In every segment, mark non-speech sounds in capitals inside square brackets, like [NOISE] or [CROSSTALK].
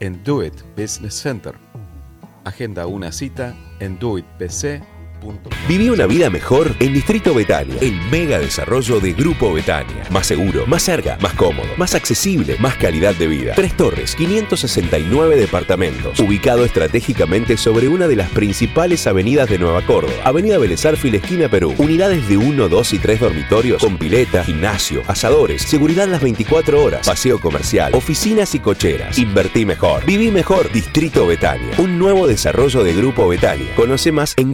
en Do It Business Center. Agenda una cita en doitbc.com. Viví una vida mejor en Distrito Betania, el mega desarrollo de Grupo Betania. Más seguro, más cerca, más cómodo, más accesible, más calidad de vida. Tres torres, 569 departamentos, ubicado estratégicamente sobre una de las principales avenidas de Nueva Córdoba. Avenida Belezarfil, esquina Perú. Unidades de 1, 2 y 3 dormitorios con pileta, gimnasio, asadores, seguridad las 24 horas, paseo comercial, oficinas y cocheras. Invertí mejor. Viví mejor. Distrito Betania. Un nuevo desarrollo de Grupo Betania. Conoce más en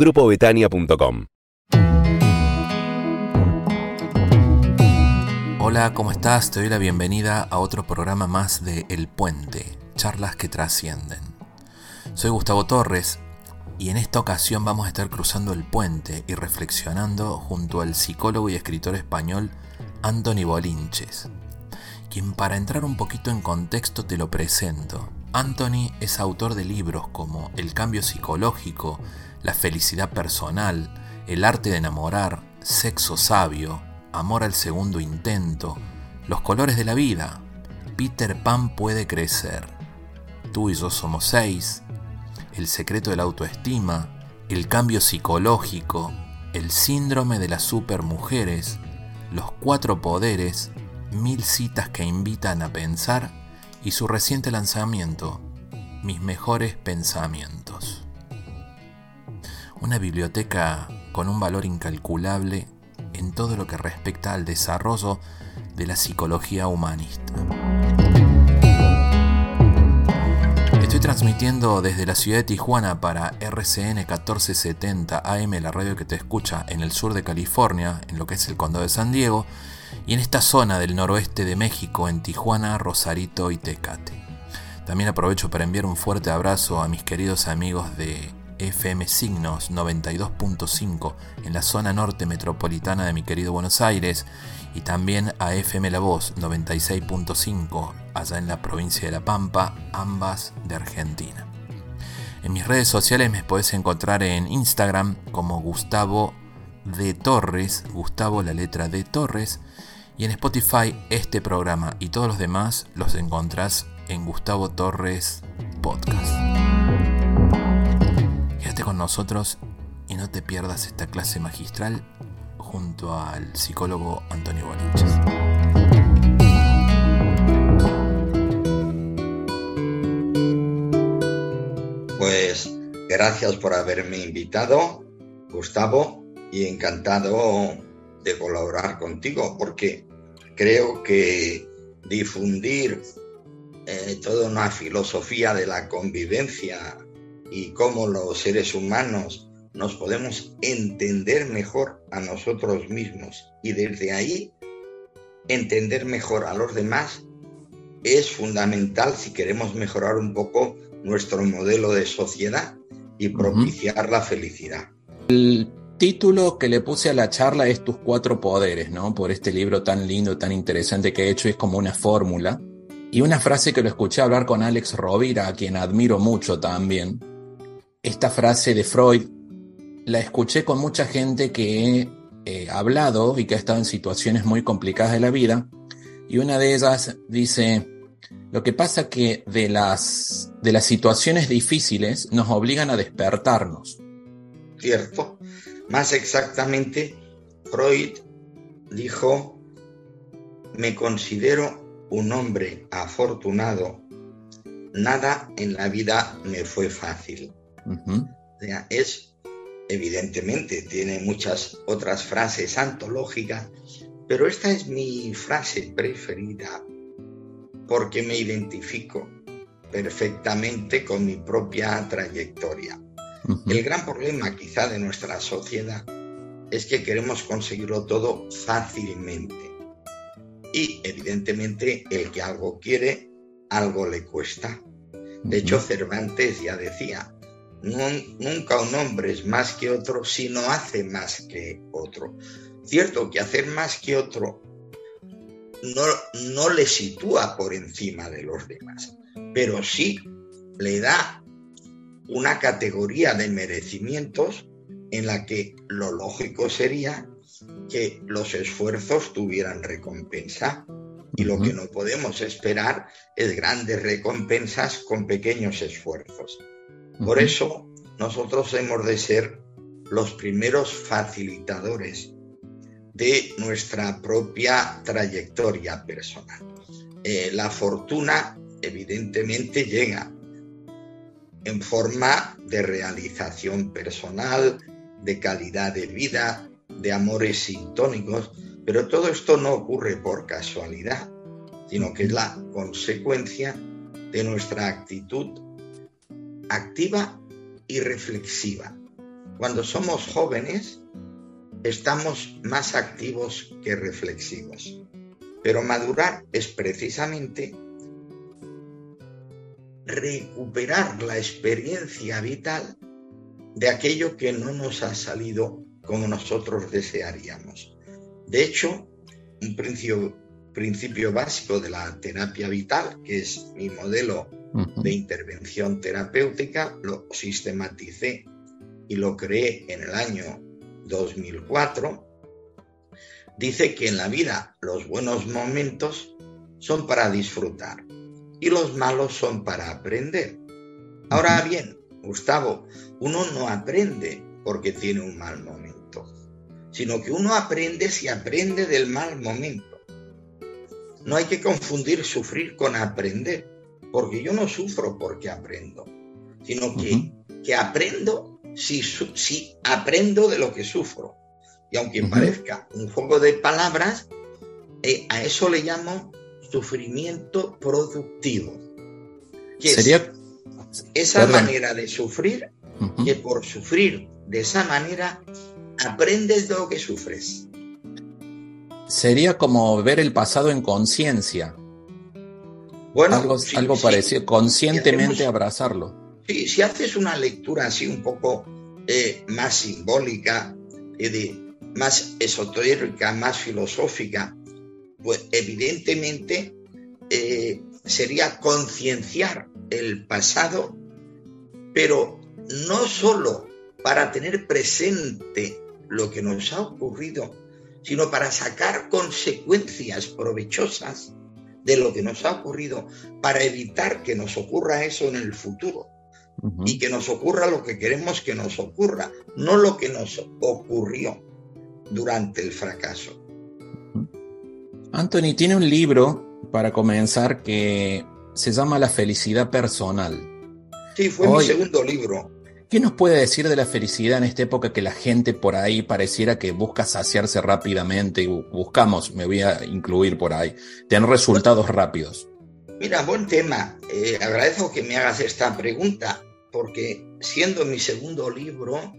Hola, ¿cómo estás? Te doy la bienvenida a otro programa más de El Puente, charlas que trascienden. Soy Gustavo Torres y en esta ocasión vamos a estar cruzando el puente y reflexionando junto al psicólogo y escritor español Anthony Bolinches, quien para entrar un poquito en contexto te lo presento. Anthony es autor de libros como El cambio psicológico, La felicidad personal, El arte de enamorar, Sexo sabio, Amor al segundo intento, Los colores de la vida, Peter Pan puede crecer, Tú y yo somos seis, El secreto de la autoestima, El cambio psicológico, El síndrome de las supermujeres, Los cuatro poderes, Mil citas que invitan a pensar y su reciente lanzamiento, Mis mejores pensamientos. Una biblioteca con un valor incalculable en todo lo que respecta al desarrollo de la psicología humanista. Estoy transmitiendo desde la ciudad de Tijuana para RCN 1470 AM, la radio que te escucha en el sur de California, en lo que es el condado de San Diego, y en esta zona del noroeste de México, en Tijuana, Rosarito y Tecate. También aprovecho para enviar un fuerte abrazo a mis queridos amigos de FM Signos 92.5 en la zona norte metropolitana de mi querido Buenos Aires y también a FM La Voz 96.5 allá en la provincia de La Pampa, ambas de Argentina. En mis redes sociales me podés encontrar en Instagram como Gustavo de Torres, Gustavo la letra de Torres, y en Spotify este programa y todos los demás los encontrás en Gustavo Torres Podcast. Quédate con nosotros y no te pierdas esta clase magistral junto al psicólogo Antonio Bolinches. Pues gracias por haberme invitado, Gustavo, y encantado de colaborar contigo, porque creo que difundir eh, toda una filosofía de la convivencia y cómo los seres humanos nos podemos entender mejor a nosotros mismos y desde ahí entender mejor a los demás es fundamental si queremos mejorar un poco nuestro modelo de sociedad y propiciar la felicidad. El título que le puse a la charla es Tus cuatro poderes, ¿no? Por este libro tan lindo, tan interesante que he hecho, es como una fórmula. Y una frase que lo escuché hablar con Alex Rovira, a quien admiro mucho también. Esta frase de Freud la escuché con mucha gente que he hablado y que ha estado en situaciones muy complicadas de la vida. Y una de ellas dice, lo que pasa que de las, de las situaciones difíciles nos obligan a despertarnos. Cierto. Más exactamente, Freud dijo, me considero un hombre afortunado, nada en la vida me fue fácil. Uh -huh. O sea, es evidentemente tiene muchas otras frases antológicas, pero esta es mi frase preferida porque me identifico perfectamente con mi propia trayectoria. El gran problema quizá de nuestra sociedad es que queremos conseguirlo todo fácilmente. Y evidentemente el que algo quiere, algo le cuesta. De hecho, Cervantes ya decía, nunca un hombre es más que otro si no hace más que otro. Cierto que hacer más que otro no, no le sitúa por encima de los demás, pero sí le da una categoría de merecimientos en la que lo lógico sería que los esfuerzos tuvieran recompensa. Y lo que no podemos esperar es grandes recompensas con pequeños esfuerzos. Por eso nosotros hemos de ser los primeros facilitadores de nuestra propia trayectoria personal. Eh, la fortuna evidentemente llega en forma de realización personal, de calidad de vida, de amores sintónicos, pero todo esto no ocurre por casualidad, sino que es la consecuencia de nuestra actitud activa y reflexiva. Cuando somos jóvenes, estamos más activos que reflexivos. Pero madurar es precisamente recuperar la experiencia vital de aquello que no nos ha salido como nosotros desearíamos. De hecho, un principio, básico de la terapia vital, que es mi modelo de intervención terapéutica, lo sistematicé y lo creé en el año 2004, dice que en la vida los buenos momentos son para disfrutar y los malos son para aprender. Ahora bien, Gustavo, uno no aprende porque tiene un mal momento, sino que uno aprende si aprende del mal momento. No hay que confundir sufrir con aprender, porque yo no sufro porque aprendo, sino que, que aprendo si, si, aprendo de lo que sufro. Y aunque parezca un juego de palabras, eh, a eso le llamo sufrimiento productivo. Sería esa manera de sufrir, que por sufrir de esa manera aprendes de lo que sufres. Sería como ver el pasado en conciencia. Bueno, algo, parecido, conscientemente abrazarlo. Sí, si haces una lectura así un poco eh, más simbólica, eh, más esotérica, más filosófica, pues evidentemente eh, sería concienciar el pasado, pero no solo para tener presente lo que nos ha ocurrido, sino para sacar consecuencias provechosas de lo que nos ha ocurrido, para evitar que nos ocurra eso en el futuro y que nos ocurra lo que queremos que nos ocurra, no lo que nos ocurrió durante el fracaso. Anthony tiene un libro para comenzar que se llama La felicidad personal. Sí, fue mi segundo libro. ¿Qué nos puede decir de la felicidad en esta época que la gente por ahí pareciera que busca saciarse rápidamente y buscamos, me voy a incluir por ahí, tener resultados rápidos? Mira, buen tema. Eh, agradezco que me hagas esta pregunta porque siendo mi segundo libro,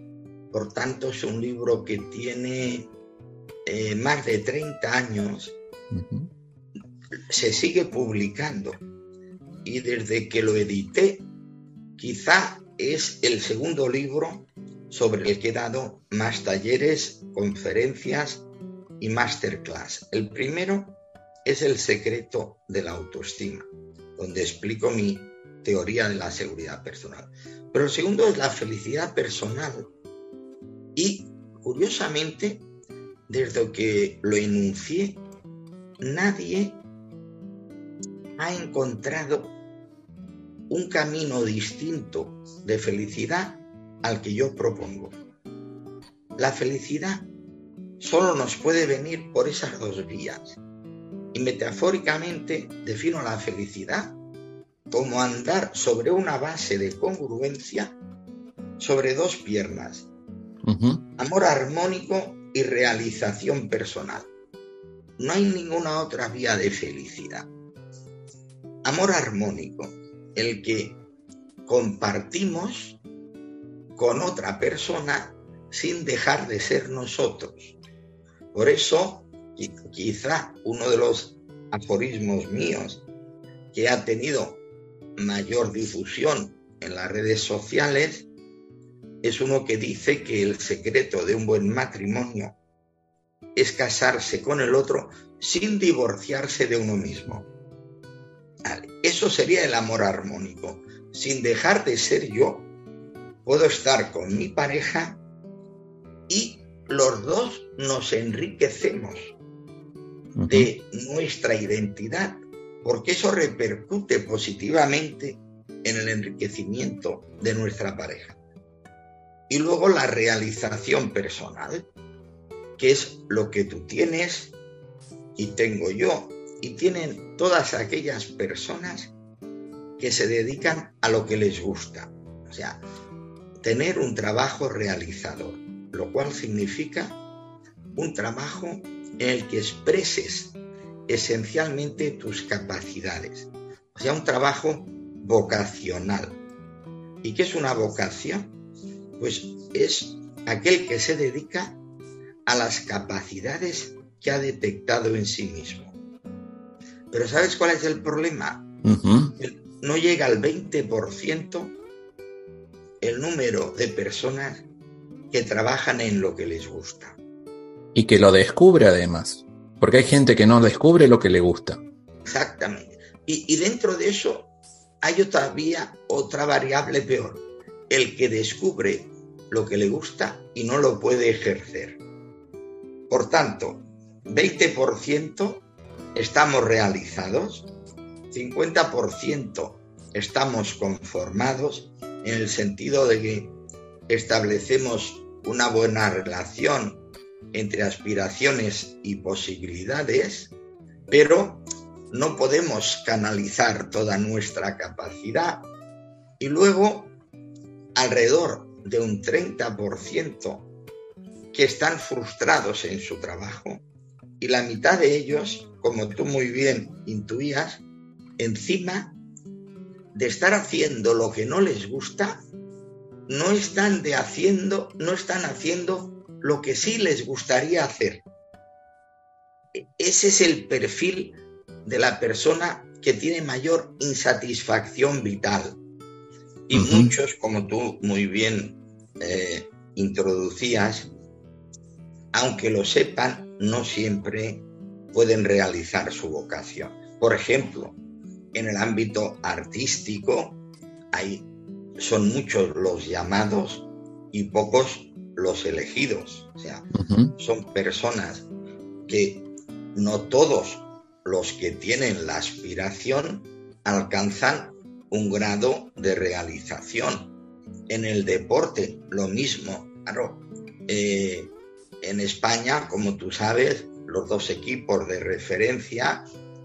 por tanto es un libro que tiene eh, más de 30 años, se sigue publicando y desde que lo edité, quizá es el segundo libro sobre el que he dado más talleres, conferencias y masterclass. El primero es El secreto de la autoestima, donde explico mi teoría de la seguridad personal. Pero el segundo es la felicidad personal. Y curiosamente, desde que lo enuncié, nadie ha encontrado un camino distinto de felicidad al que yo propongo. La felicidad solo nos puede venir por esas dos vías. Y metafóricamente defino la felicidad como andar sobre una base de congruencia sobre dos piernas, Amor armónico y realización personal. No hay ninguna otra vía de felicidad. Amor armónico, el que compartimos con otra persona sin dejar de ser nosotros. Por eso, quizá uno de los aforismos míos que ha tenido mayor difusión en las redes sociales es uno que dice que el secreto de un buen matrimonio es casarse con el otro sin divorciarse de uno mismo. Eso sería el amor armónico. Sin dejar de ser yo, puedo estar con mi pareja y los dos nos enriquecemos de nuestra identidad, porque eso repercute positivamente en el enriquecimiento de nuestra pareja. Y luego la realización personal, que es lo que tú tienes y tengo yo, y tienen todas aquellas personas que se dedican a lo que les gusta. O sea, tener un trabajo realizador, lo cual significa un trabajo en el que expreses esencialmente tus capacidades. O sea, un trabajo vocacional. ¿Y qué es una vocación? pues es aquel que se dedica a las capacidades que ha detectado en sí mismo. Pero ¿sabes cuál es el problema? No llega al 20% el número de personas que trabajan en lo que les gusta. Y que lo descubre además. Porque hay gente que no descubre lo que le gusta. Exactamente. Y, y dentro de eso hay todavía otra variable peor. El que descubre lo que le gusta y no lo puede ejercer. Por tanto, 20% estamos realizados, 50% estamos conformados en el sentido de que establecemos una buena relación entre aspiraciones y posibilidades, pero no podemos canalizar toda nuestra capacidad. Y luego, alrededor de un 30% que están frustrados en su trabajo y la mitad de ellos, como tú muy bien intuías, encima de estar haciendo lo que no les gusta, no están de haciendo, no están haciendo lo que sí les gustaría hacer. Ese es el perfil de la persona que tiene mayor insatisfacción vital. Y muchos, como tú muy bien eh, introducías, aunque lo sepan, no siempre pueden realizar su vocación. Por ejemplo, en el ámbito artístico hay, son muchos los llamados y pocos los elegidos. O sea, son personas que no todos los que tienen la aspiración alcanzan un grado de realización. En el deporte, lo mismo. Claro, eh, en España, como tú sabes, los dos equipos de referencia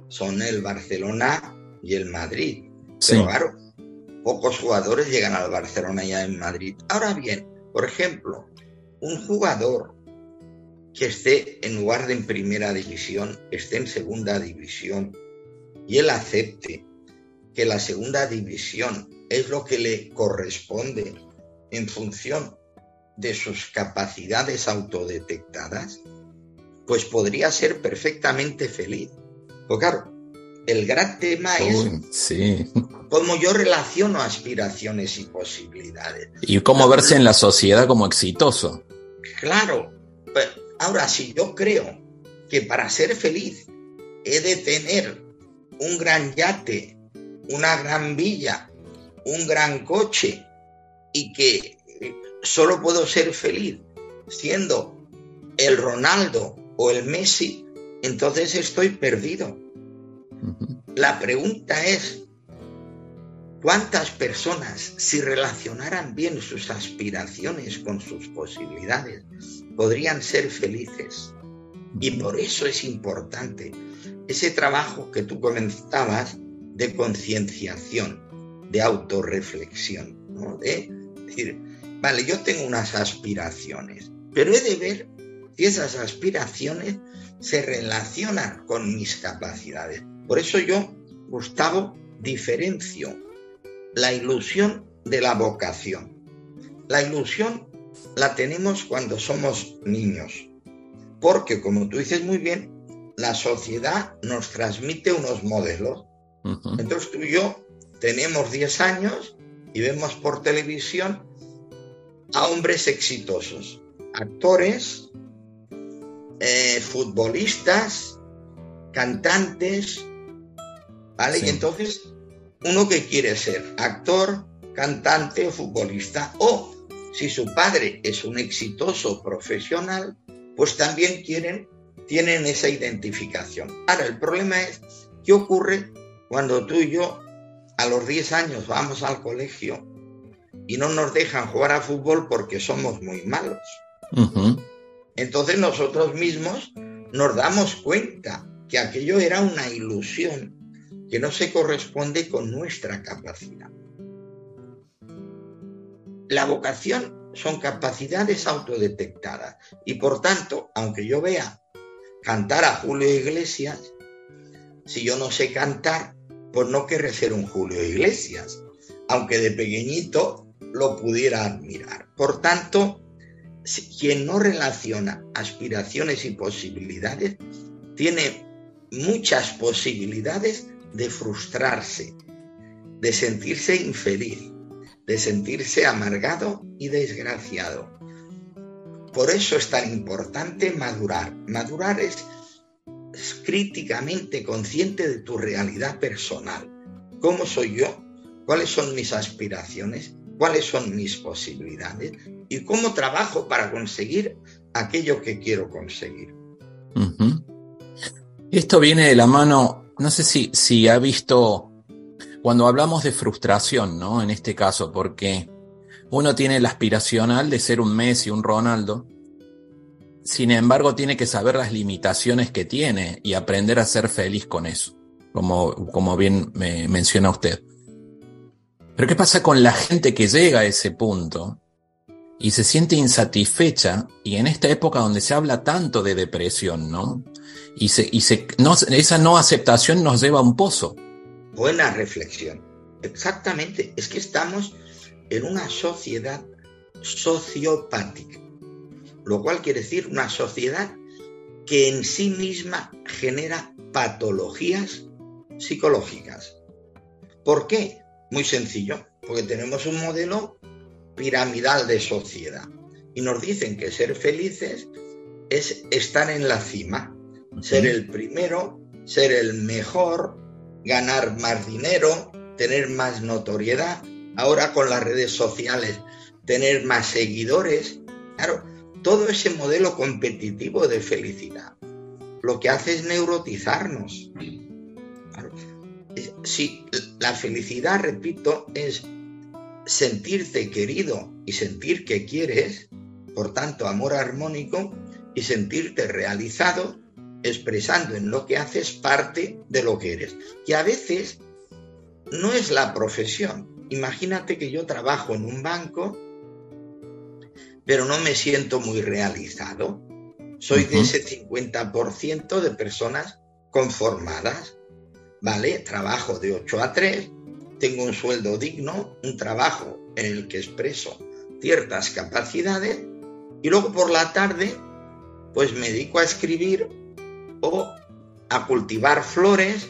son el Barcelona y el Madrid. Pero claro, pocos jugadores llegan al Barcelona y al Madrid. Ahora bien, por ejemplo, un jugador que esté en lugar de en primera división, esté en segunda división y él acepte que la segunda división es lo que le corresponde en función de sus capacidades autodetectadas, pues podría ser perfectamente feliz. Porque claro, el gran tema es sí. cómo yo relaciono aspiraciones y posibilidades. Y cómo verse en la sociedad como exitoso. Claro. Pues, ahora, si yo creo que para ser feliz he de tener un gran yate, una gran villa, un gran coche y que solo puedo ser feliz siendo el Ronaldo o el Messi, entonces estoy perdido. La pregunta es, ¿cuántas personas, si relacionaran bien sus aspiraciones con sus posibilidades, podrían ser felices? Y por eso es importante ese trabajo que tú comentabas de concienciación, de autorreflexión, ¿no? de decir, vale, yo tengo unas aspiraciones, pero he de ver si esas aspiraciones se relacionan con mis capacidades. Por eso yo, Gustavo, diferencio la ilusión de la vocación. La ilusión la tenemos cuando somos niños, porque como tú dices muy bien, la sociedad nos transmite unos modelos. Entonces tú y yo tenemos 10 años y vemos por televisión a hombres exitosos, actores, eh, futbolistas, cantantes, ¿vale? Y entonces, uno que quiere ser actor, cantante o futbolista, o si su padre es un exitoso profesional, pues también quieren, tienen esa identificación. Ahora, el problema es, ¿qué ocurre cuando tú y yo a los 10 años vamos al colegio y no nos dejan jugar a fútbol porque somos muy malos? Entonces nosotros mismos nos damos cuenta que aquello era una ilusión que no se corresponde con nuestra capacidad. La vocación son capacidades autodetectadas y por tanto, aunque yo vea cantar a Julio Iglesias, si yo no sé cantar, pues no querré ser un Julio Iglesias, aunque de pequeñito lo pudiera admirar. Por tanto, quien no relaciona aspiraciones y posibilidades tiene muchas posibilidades de frustrarse, de sentirse infeliz, de sentirse amargado y desgraciado. Por eso es tan importante madurar. Madurar es críticamente consciente de tu realidad personal. ¿Cómo soy yo? ¿Cuáles son mis aspiraciones? ¿Cuáles son mis posibilidades? ¿Y cómo trabajo para conseguir aquello que quiero conseguir? Esto viene de la mano, no sé si, si ha visto, cuando hablamos de frustración, ¿no? En este caso, porque uno tiene la aspiracional de ser un Messi, un Ronaldo, sin embargo, tiene que saber las limitaciones que tiene y aprender a ser feliz con eso, como, como bien me menciona usted. Pero ¿qué pasa con la gente que llega a ese punto y se siente insatisfecha y en esta época donde se habla tanto de depresión, ¿no? Y, se, y se, esa no aceptación nos lleva a un pozo. Buena reflexión. Exactamente. Es que estamos en una sociedad sociopática lo cual quiere decir una sociedad que en sí misma genera patologías psicológicas. ¿Por qué? Muy sencillo, porque tenemos un modelo piramidal de sociedad y nos dicen que ser felices es estar en la cima, ser el primero, ser el mejor, ganar más dinero, tener más notoriedad, ahora con las redes sociales, tener más seguidores. Claro, todo ese modelo competitivo de felicidad lo que hace es neurotizarnos. Si la felicidad, repito, es sentirte querido y sentir que quieres, por tanto, amor armónico, y sentirte realizado, expresando en lo que haces parte de lo que eres. Y a veces no es la profesión. Imagínate que yo trabajo en un banco pero no me siento muy realizado. Soy de ese 50% de personas conformadas, ¿vale? Trabajo de 8 a 3, tengo un sueldo digno, un trabajo en el que expreso ciertas capacidades y luego por la tarde pues me dedico a escribir o a cultivar flores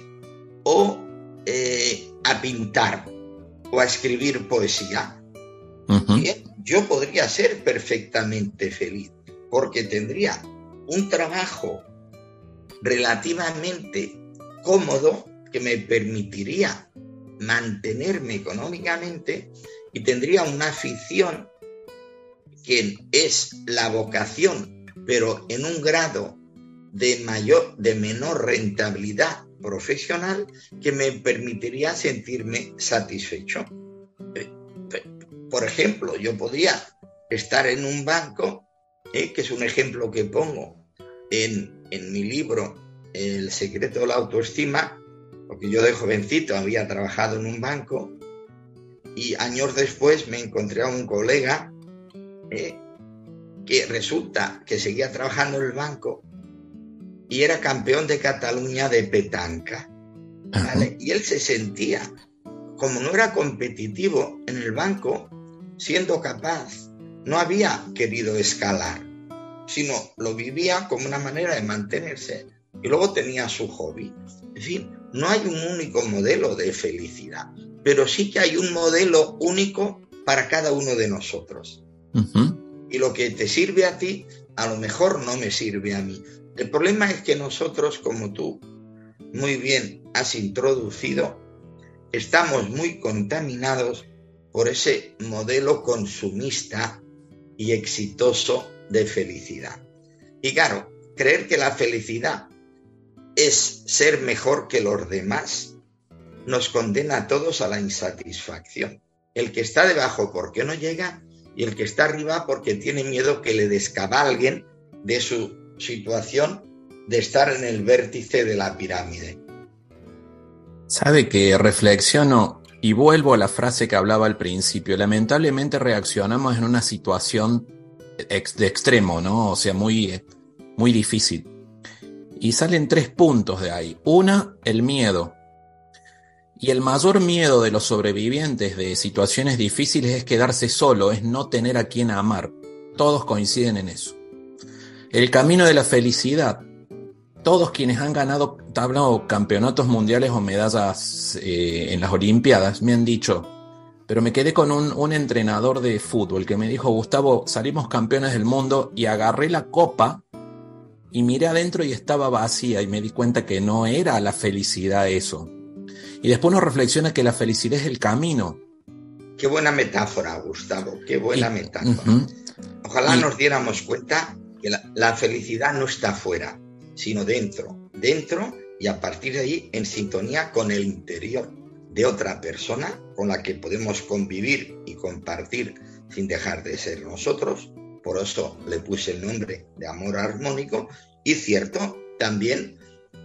o eh, a pintar o a escribir poesía yo podría ser perfectamente feliz porque tendría un trabajo relativamente cómodo que me permitiría mantenerme económicamente y tendría una afición que es la vocación, pero en un grado de mayor, de menor rentabilidad profesional que me permitiría sentirme satisfecho. Por ejemplo, yo podría estar en un banco, eh, que es un ejemplo que pongo en, en mi libro El secreto de la autoestima, porque yo de jovencito había trabajado en un banco y años después me encontré a un colega ¿eh? que resulta que seguía trabajando en el banco y era campeón de Cataluña de petanca. Y él se sentía, como no era competitivo en el banco, siendo capaz, no había querido escalar, sino lo vivía como una manera de mantenerse y luego tenía su hobby. En fin, no hay un único modelo de felicidad, pero sí que hay un modelo único para cada uno de nosotros. Y lo que te sirve a ti, a lo mejor no me sirve a mí. El problema es que nosotros, como tú muy bien has introducido, estamos muy contaminados por ese modelo consumista y exitoso de felicidad. Y claro, creer que la felicidad es ser mejor que los demás nos condena a todos a la insatisfacción. El que está debajo porque no llega y el que está arriba porque tiene miedo que le descabalguen de su situación de estar en el vértice de la pirámide. Sabe que reflexiono y vuelvo a la frase que hablaba al principio. Lamentablemente reaccionamos en una situación de extremo, ¿no? O sea, muy, muy difícil. Y salen tres puntos de ahí. Una, el miedo. Y el mayor miedo de los sobrevivientes de situaciones difíciles es quedarse solo, es no tener a quien amar. Todos coinciden en eso. El camino de la felicidad. Todos quienes han ganado campeonatos mundiales o medallas eh, en las Olimpiadas me han dicho, pero me quedé con un entrenador de fútbol que me dijo, Gustavo, salimos campeones del mundo y agarré la copa y miré adentro y estaba vacía y me di cuenta que no era la felicidad eso. Y después uno reflexiona que la felicidad es el camino. Qué buena metáfora, Gustavo, qué buena metáfora. Ojalá nos diéramos cuenta que la, felicidad no está fuera, sino dentro. Dentro y a partir de ahí en sintonía con el interior de otra persona con la que podemos convivir y compartir sin dejar de ser nosotros. Por eso le puse el nombre de amor armónico. Y cierto, también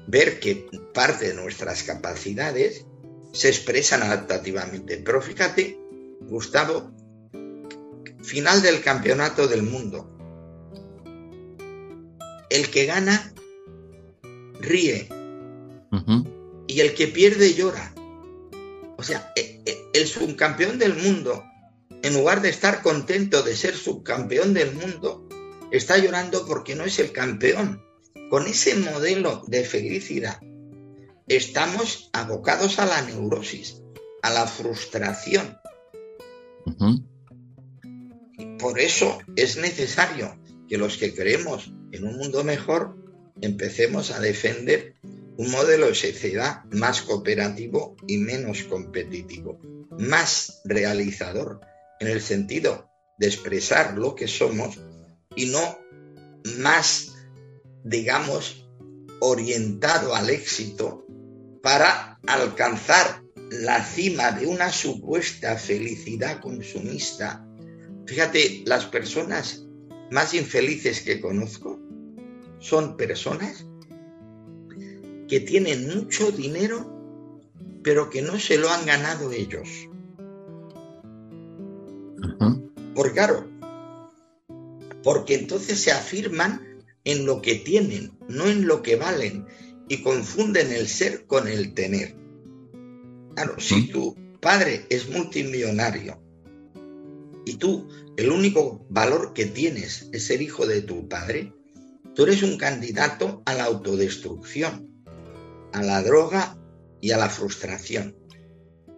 ver que parte de nuestras capacidades se expresan adaptativamente. Pero fíjate, Gustavo, final del campeonato del mundo. El que gana ríe y el que pierde llora. O sea, e, e, el subcampeón del mundo, en lugar de estar contento de ser subcampeón del mundo, está llorando porque no es el campeón. Con ese modelo de felicidad estamos abocados a la neurosis, a la frustración. Y por eso es necesario que los que creemos en un mundo mejor empecemos a defender un modelo de sociedad más cooperativo y menos competitivo, más realizador en el sentido de expresar lo que somos y no más digamos, orientado al éxito para alcanzar la cima de una supuesta felicidad consumista. Fíjate, las personas más infelices que conozco son personas que tienen mucho dinero, pero que no se lo han ganado ellos. Por claro, porque entonces se afirman en lo que tienen, no en lo que valen, y confunden el ser con el tener. Claro, si tu padre es multimillonario y tú el único valor que tienes es ser hijo de tu padre, tú eres un candidato a la autodestrucción, a la droga y a la frustración.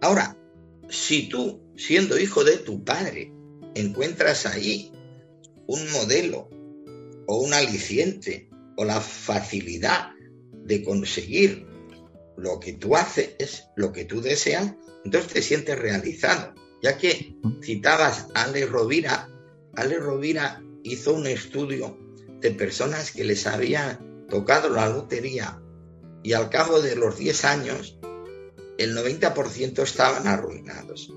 Ahora, si tú, siendo hijo de tu padre, encuentras ahí un modelo o un aliciente o la facilidad de conseguir lo que tú haces, es lo que tú deseas, entonces te sientes realizado. Ya que citabas a Ale Rovira, Ale Rovira hizo un estudio de personas que les había tocado la lotería y al cabo de los 10 años el 90% estaban arruinados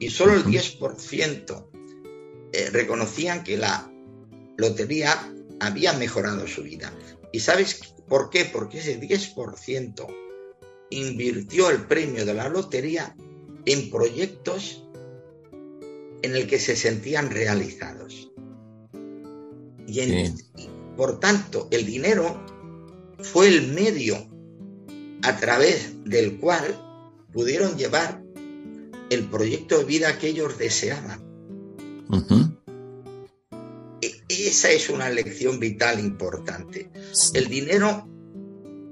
y solo el 10% eh, reconocían que la lotería había mejorado su vida. ¿Y sabes por qué? Porque ese 10% invirtió el premio de la lotería en proyectos en el que se sentían realizados. Y, por tanto, el dinero fue el medio a través del cual pudieron llevar el proyecto de vida que ellos deseaban. E, esa es una lección vital importante. El dinero,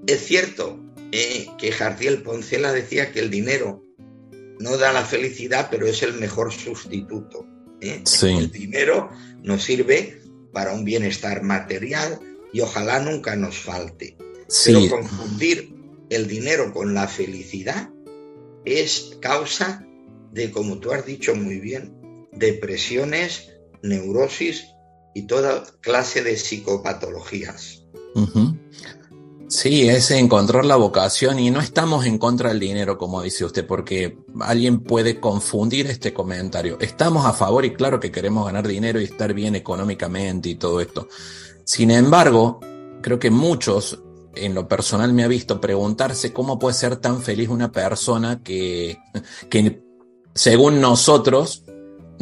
es cierto eh, que Jardiel Poncela decía que el dinero no da la felicidad, pero es el mejor sustituto. ¿eh? El dinero nos sirve para un bienestar material y ojalá nunca nos falte. Pero confundir el dinero con la felicidad es causa de, como tú has dicho muy bien, depresiones, neurosis y toda clase de psicopatologías. Sí, es encontrar la vocación y no estamos en contra del dinero, como dice usted, porque alguien puede confundir este comentario. Estamos a favor y claro que queremos ganar dinero y estar bien económicamente y todo esto. Sin embargo, creo que muchos, en lo personal me ha visto preguntarse cómo puede ser tan feliz una persona que, que según nosotros,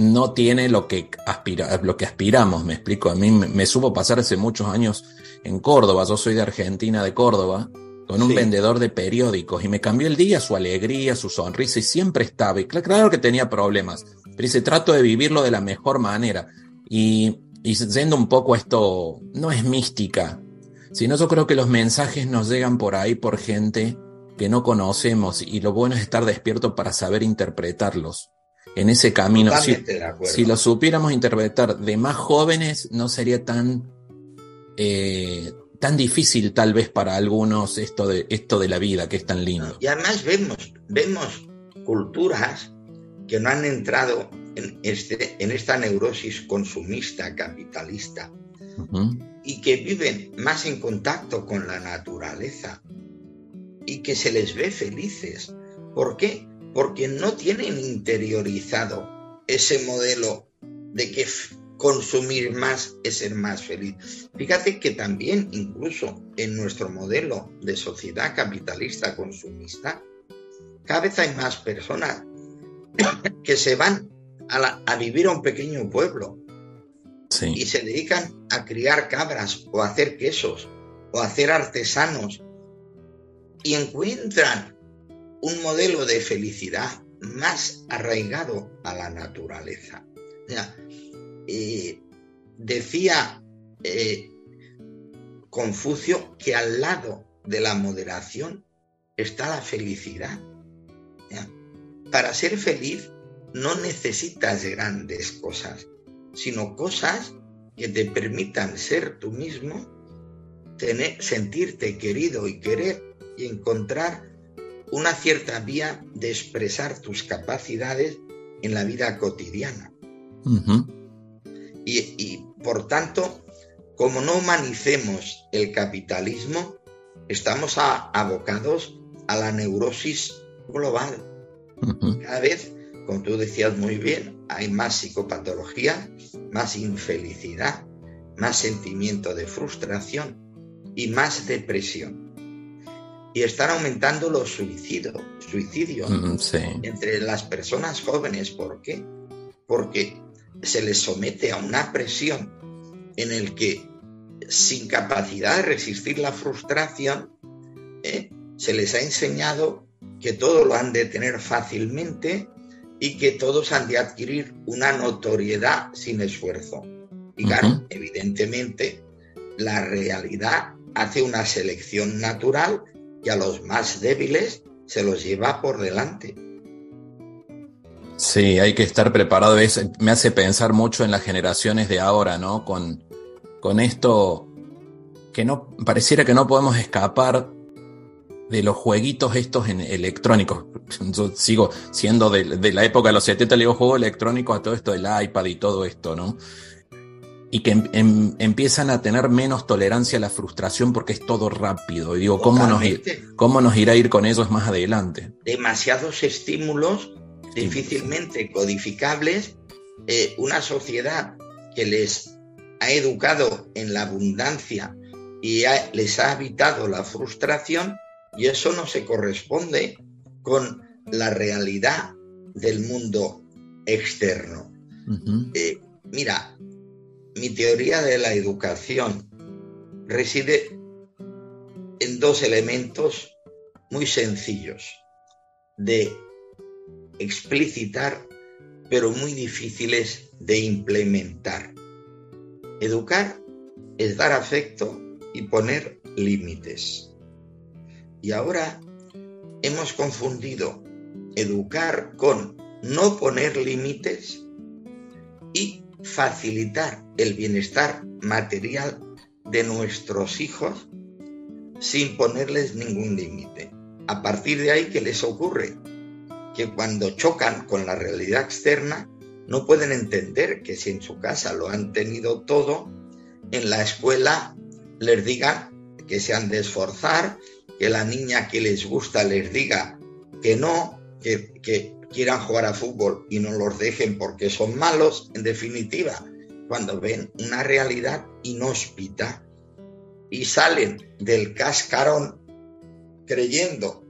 no tiene lo que, aspira, lo que aspiramos, me explico. A mí me, supo pasar hace muchos años en Córdoba, yo soy de Argentina, de Córdoba, con un vendedor de periódicos y me cambió el día, su alegría, su sonrisa y siempre estaba. Y claro que tenía problemas, pero dice, trato de vivirlo de la mejor manera. Y, y siendo un poco esto, no es mística, sino yo creo que los mensajes nos llegan por ahí por gente que no conocemos y lo bueno es estar despierto para saber interpretarlos en ese camino. Si, si, lo supiéramos interpretar de más jóvenes, no sería tan, eh, tan difícil tal vez para algunos esto de, esto de la vida, que es tan lindo. Y además vemos, vemos culturas que no han entrado en, este, en esta neurosis consumista, capitalista, y que viven más en contacto con la naturaleza, y que se les ve felices. ¿Por qué? Porque no tienen interiorizado ese modelo de que consumir más es ser más feliz. Fíjate que también incluso en nuestro modelo de sociedad capitalista consumista, cada vez hay más personas [COUGHS] que se van a, vivir a un pequeño pueblo y se dedican a criar cabras o a hacer quesos o a hacer artesanos y encuentran un modelo de felicidad más arraigado a la naturaleza. Eh, decía eh, Confucio que al lado de la moderación está la felicidad. Para ser feliz no necesitas grandes cosas, sino cosas que te permitan ser tú mismo, sentirte querido y querer y encontrar una cierta vía de expresar tus capacidades en la vida cotidiana. y, por tanto, como no humanicemos el capitalismo, estamos abocados a la neurosis global. Cada vez, como tú decías muy bien, hay más psicopatología, más infelicidad, más sentimiento de frustración y más depresión y están aumentando los suicidios, suicidios mm, entre las personas jóvenes. ¿Por qué? Porque se les somete a una presión en el que sin capacidad de resistir la frustración, ¿eh? se les ha enseñado que todo lo han de tener fácilmente y que todos han de adquirir una notoriedad sin esfuerzo. Y claro, evidentemente, la realidad hace una selección natural y a los más débiles se los lleva por delante. Sí, hay que estar preparado. me hace pensar mucho en las generaciones de ahora, ¿no? Con, con esto que no pareciera que no podemos escapar de los jueguitos estos en electrónicos. Yo sigo siendo de, de la época de los 70, le digo juego electrónico a todo esto del iPad y todo esto, ¿no? Y que em, em, empiezan a tener menos tolerancia a la frustración porque es todo rápido. Y digo, ¿cómo nos, ¿cómo nos irá a ir con ellos más adelante? Demasiados estímulos difícilmente codificables. Eh, una sociedad que les ha educado en la abundancia y les ha evitado la frustración y eso no se corresponde con la realidad del mundo externo. Eh, mira, mi teoría de la educación reside en dos elementos muy sencillos de explicitar, pero muy difíciles de implementar. Educar es dar afecto y poner límites. Y ahora hemos confundido educar con no poner límites y facilitar el bienestar material de nuestros hijos sin ponerles ningún límite. A partir de ahí, ¿qué les ocurre? Que cuando chocan con la realidad externa, no pueden entender que si en su casa lo han tenido todo, en la escuela les digan que se han de esforzar, que la niña que les gusta les diga que no, que, que quieran jugar a fútbol y no los dejen porque son malos, en definitiva, cuando ven una realidad inhóspita y salen del cascarón creyendo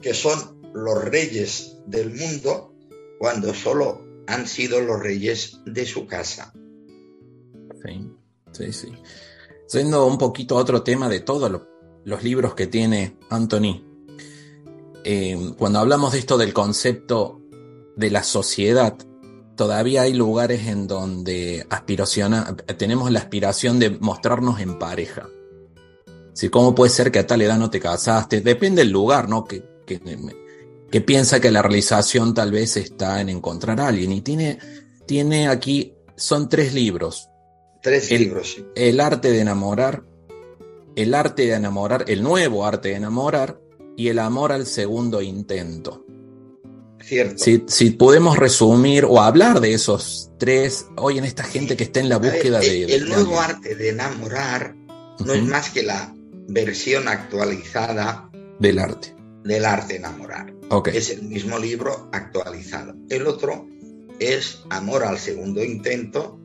que son los reyes del mundo cuando solo han sido los reyes de su casa. Sí, sí, sí. Siendo un poquito otro tema de todos los libros que tiene Anthony, eh, cuando hablamos de esto del concepto de la sociedad, todavía hay lugares en donde tenemos la aspiración de mostrarnos en pareja. Si, ¿Cómo puede ser que a tal edad no te casaste? Depende del lugar, ¿no? Que, que, piensa que la realización tal vez está en encontrar a alguien. Y tiene, tiene aquí, son tres libros. Tres libros. El arte de enamorar, el arte de enamorar, el nuevo arte de enamorar y el amor al segundo intento. Cierto. Si, si, podemos resumir o hablar de esos tres, hoy en esta gente que está en la búsqueda de... El, nuevo arte de enamorar no es más que la versión actualizada del arte. Del arte enamorar. Okay. Es el mismo libro actualizado. El otro es Amor al segundo intento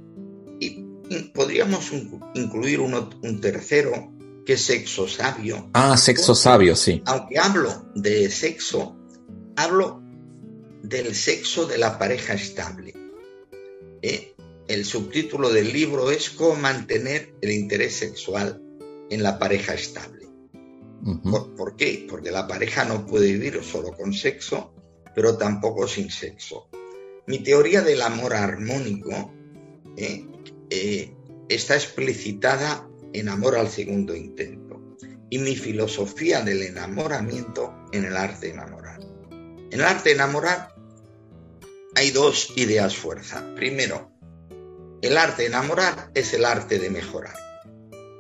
y podríamos incluir uno, un tercero que Sexo Sabio. Ah, Sexo Sabio, sí. Aunque hablo de sexo, hablo del sexo de la pareja estable. Eh, el subtítulo del libro es Cómo mantener el interés sexual en la pareja estable. ¿Por, qué? Porque la pareja no puede vivir solo con sexo, pero tampoco sin sexo. Mi teoría del amor armónico eh, eh, está explicitada en Amor al segundo intento y mi filosofía del enamoramiento en el arte de enamorar. En el arte de enamorar hay dos ideas fuerza. Primero, el arte de enamorar es el arte de mejorar.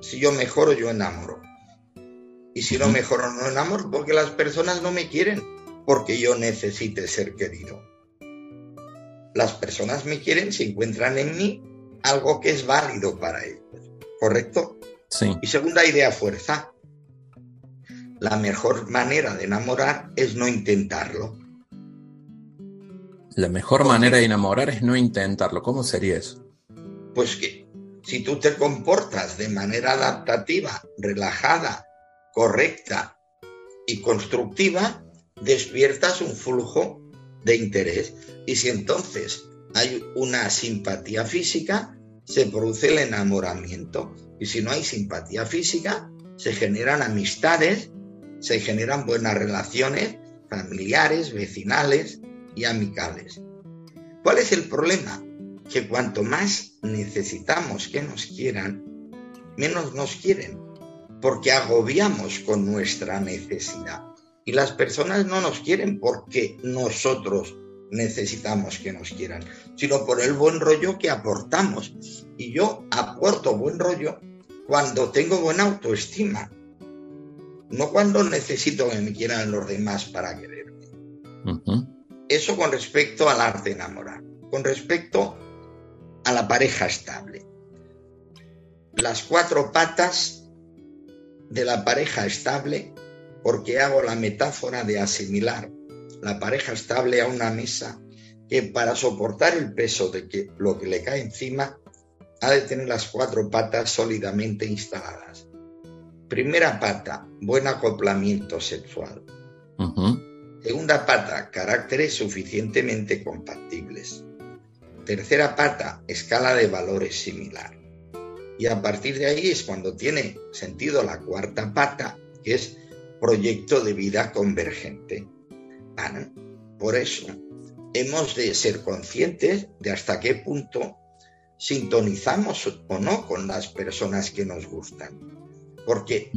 Si yo mejoro, yo enamoro. Y si no mejoro, no enamoro, porque las personas no me quieren, porque yo necesite ser querido. Las personas me quieren si encuentran en mí algo que es válido para ellos. ¿Correcto? Sí. Y segunda idea, fuerza. La mejor manera de enamorar es no intentarlo. La mejor manera de enamorar es no intentarlo. ¿Cómo sería eso? Pues que si tú te comportas de manera adaptativa, relajada, correcta y constructiva, despiertas un flujo de interés. Y si entonces hay una simpatía física, se produce el enamoramiento. Y si no hay simpatía física, se generan amistades, se generan buenas relaciones familiares, vecinales y amicales. ¿Cuál es el problema? Que cuanto más necesitamos que nos quieran, menos nos quieren, porque agobiamos con nuestra necesidad. Y las personas no nos quieren porque nosotros necesitamos que nos quieran, sino por el buen rollo que aportamos. Y yo aporto buen rollo cuando tengo buena autoestima, no cuando necesito que me quieran los demás para quererme. Eso con respecto al arte enamorar. Con respecto a la pareja estable. Las cuatro patas de la pareja estable, porque hago la metáfora de asimilar la pareja estable a una mesa que para soportar el peso de que lo que le cae encima ha de tener las cuatro patas sólidamente instaladas. Primera pata, buen acoplamiento sexual. Segunda pata, caracteres suficientemente compatibles. Tercera pata, escala de valores similar. Y a partir de ahí es cuando tiene sentido la cuarta pata, que es proyecto de vida convergente. Por eso hemos de ser conscientes de hasta qué punto sintonizamos o no con las personas que nos gustan. Porque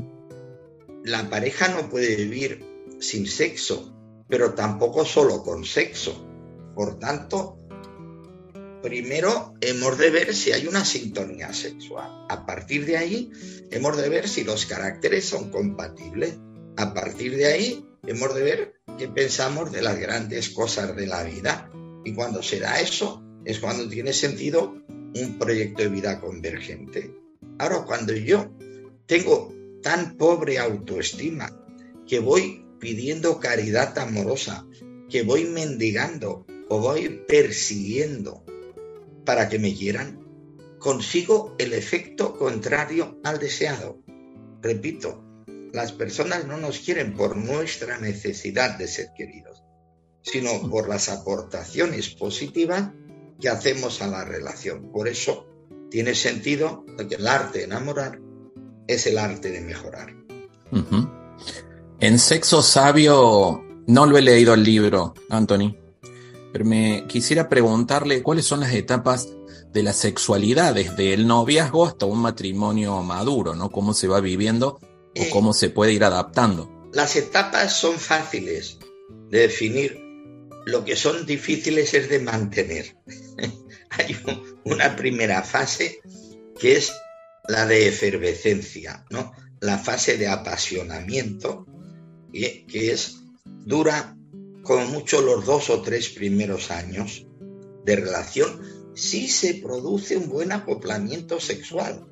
la pareja no puede vivir sin sexo, pero tampoco solo con sexo. Por tanto, primero hemos de ver si hay una sintonía sexual. A partir de ahí, hemos de ver si los caracteres son compatibles. A partir de ahí, hemos de ver qué pensamos de las grandes cosas de la vida. Y cuando se da eso, es cuando tiene sentido un proyecto de vida convergente. Ahora, cuando yo tengo tan pobre autoestima que voy pidiendo caridad amorosa, que voy mendigando o voy persiguiendo para que me quieran, consigo el efecto contrario al deseado. Repito, las personas no nos quieren por nuestra necesidad de ser queridos, sino por las aportaciones positivas que hacemos a la relación. Por eso tiene sentido que el arte de enamorar es el arte de mejorar. En Sexo Sabio, no lo he leído el libro, Anthony, pero me quisiera preguntarle cuáles son las etapas de la sexualidad, desde el noviazgo hasta un matrimonio maduro, ¿no? Cómo se va viviendo o eh, cómo se puede ir adaptando. Las etapas son fáciles de definir, lo que son difíciles es de mantener. [LAUGHS] Hay una primera fase que es la de efervescencia, ¿no? La fase de apasionamiento, que es dura como mucho los dos o tres primeros años de relación si se produce un buen acoplamiento sexual.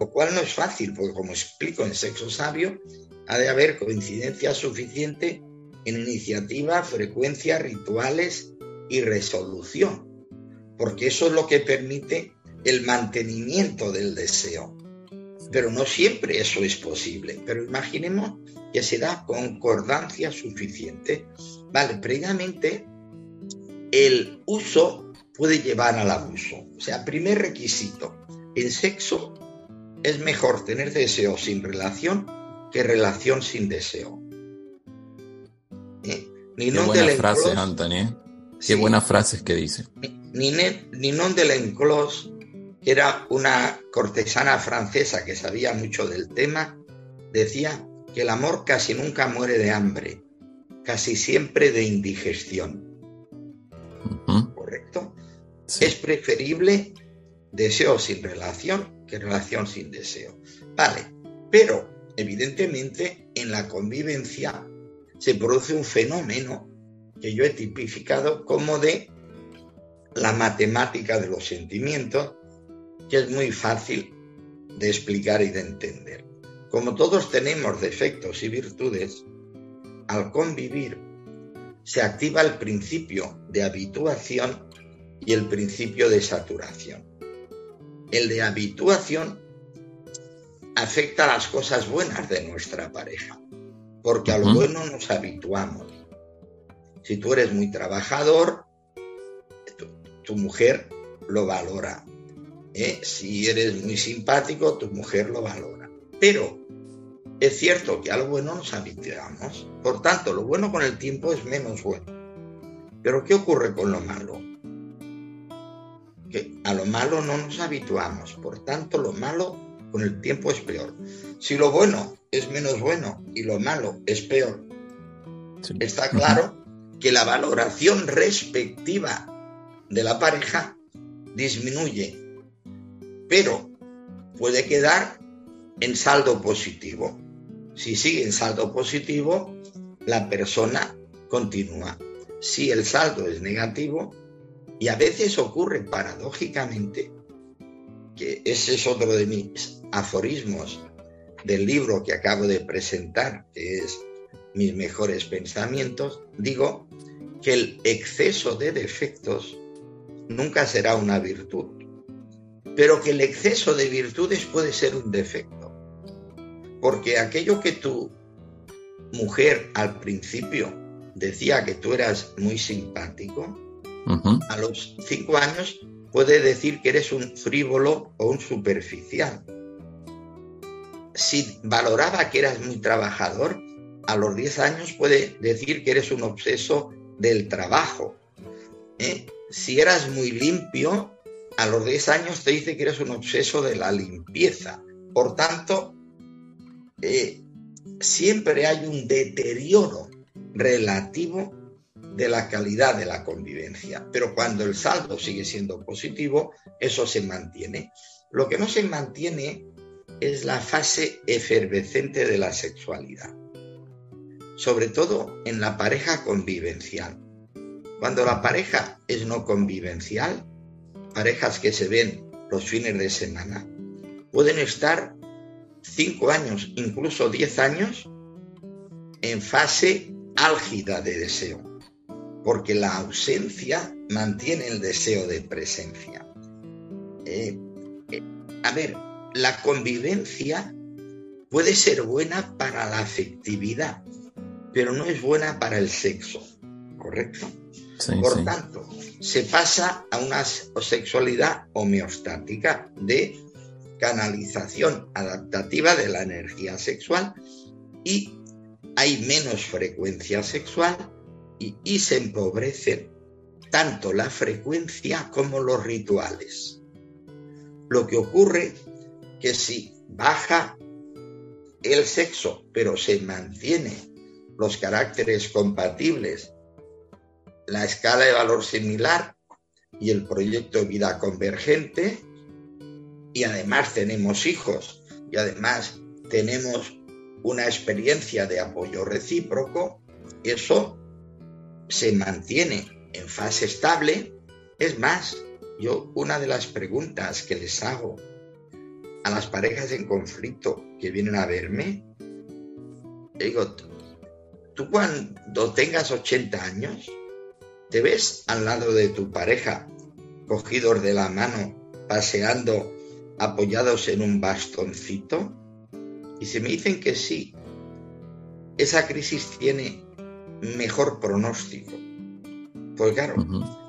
Lo cual no es fácil, porque como explico en Sexo Sabio, ha de haber coincidencia suficiente en iniciativa, frecuencia, rituales y resolución, porque eso es lo que permite el mantenimiento del deseo. Pero no siempre eso es posible. Pero imaginemos que se da concordancia suficiente. Vale, previamente el uso puede llevar al abuso. O sea, primer requisito, en sexo es mejor tener deseo sin relación que relación sin deseo. ¿Eh? Qué buenas frases, Anthony. Qué buenas frases que dice. Ni, ni non de l'enclos, que era una cortesana francesa que sabía mucho del tema, decía que el amor casi nunca muere de hambre, casi siempre de indigestión. ¿Correcto? Es preferible deseo sin relación que relación sin deseo. Vale, pero evidentemente en la convivencia se produce un fenómeno que yo he tipificado como de la matemática de los sentimientos, que es muy fácil de explicar y de entender. Como todos tenemos defectos y virtudes, al convivir se activa el principio de habituación y el principio de saturación. El de habituación afecta a las cosas buenas de nuestra pareja, porque a lo bueno nos habituamos. Si tú eres muy trabajador, tu, mujer lo valora. ¿eh? Si eres muy simpático, tu mujer lo valora. Pero es cierto que a lo bueno nos habituamos, por tanto, lo bueno con el tiempo es menos bueno. Pero ¿qué ocurre con lo malo? Que a lo malo no nos habituamos, por tanto, lo malo con el tiempo es peor. Si lo bueno es menos bueno y lo malo es peor, está claro que la valoración respectiva de la pareja disminuye, pero puede quedar en saldo positivo. Si sigue en saldo positivo, la persona continúa. Si el saldo es negativo, y a veces ocurre paradójicamente, que ese es otro de mis aforismos del libro que acabo de presentar, que es Mis mejores pensamientos, digo que el exceso de defectos nunca será una virtud, pero que el exceso de virtudes puede ser un defecto. Porque aquello que tu mujer al principio decía que tú eras muy simpático, a los cinco años puede decir que eres un frívolo o un superficial. Si valoraba que eras muy trabajador, a los 10 años puede decir que eres un obseso del trabajo. ¿eh? Si eras muy limpio, a los 10 años te dice que eres un obseso de la limpieza. Por tanto, eh, siempre hay un deterioro relativo de la calidad de la convivencia. Pero cuando el saldo sigue siendo positivo, eso se mantiene. Lo que no se mantiene es la fase efervescente de la sexualidad, sobre todo en la pareja convivencial. Cuando la pareja es no convivencial, parejas que se ven los fines de semana, pueden estar cinco años, incluso diez años, en fase álgida de deseo, porque la ausencia mantiene el deseo de presencia. Eh, eh, a ver, la convivencia puede ser buena para la afectividad, pero no es buena para el sexo, ¿correcto? Por tanto, se pasa a una sexualidad homeostática de canalización adaptativa de la energía sexual y hay menos frecuencia sexual y, se empobrecen tanto la frecuencia como los rituales. Lo que ocurre que si baja el sexo, pero se mantiene los caracteres compatibles, la escala de valor similar y el proyecto de vida convergente, y además tenemos hijos, y además tenemos una experiencia de apoyo recíproco, eso se mantiene en fase estable. Es más, yo una de las preguntas que les hago a las parejas en conflicto que vienen a verme, digo, tú cuando tengas 80 años, ¿te ves al lado de tu pareja, cogidos de la mano, paseando, apoyados en un bastoncito? Y si me dicen que sí, esa crisis tiene mejor pronóstico. Porque claro,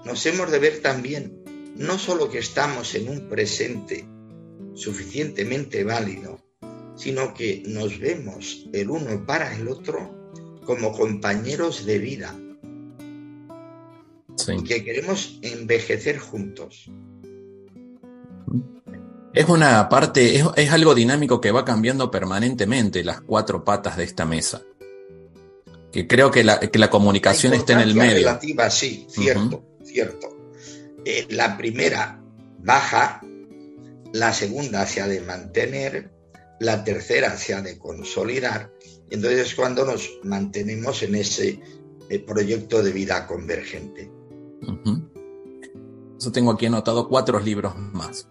nos hemos de ver también, no solo que estamos en un presente suficientemente válido, sino que nos vemos el uno para el otro como compañeros de vida. Y que queremos envejecer juntos. Es una parte, es, algo dinámico que va cambiando permanentemente las cuatro patas de esta mesa. Que creo que la, que la comunicación está en el medio. relativa, sí, cierto, cierto. Eh, la primera baja, la segunda se ha de mantener, la tercera se ha de consolidar. Entonces es cuando nos mantenemos en ese eh, proyecto de vida convergente. Yo tengo aquí anotado cuatro libros más.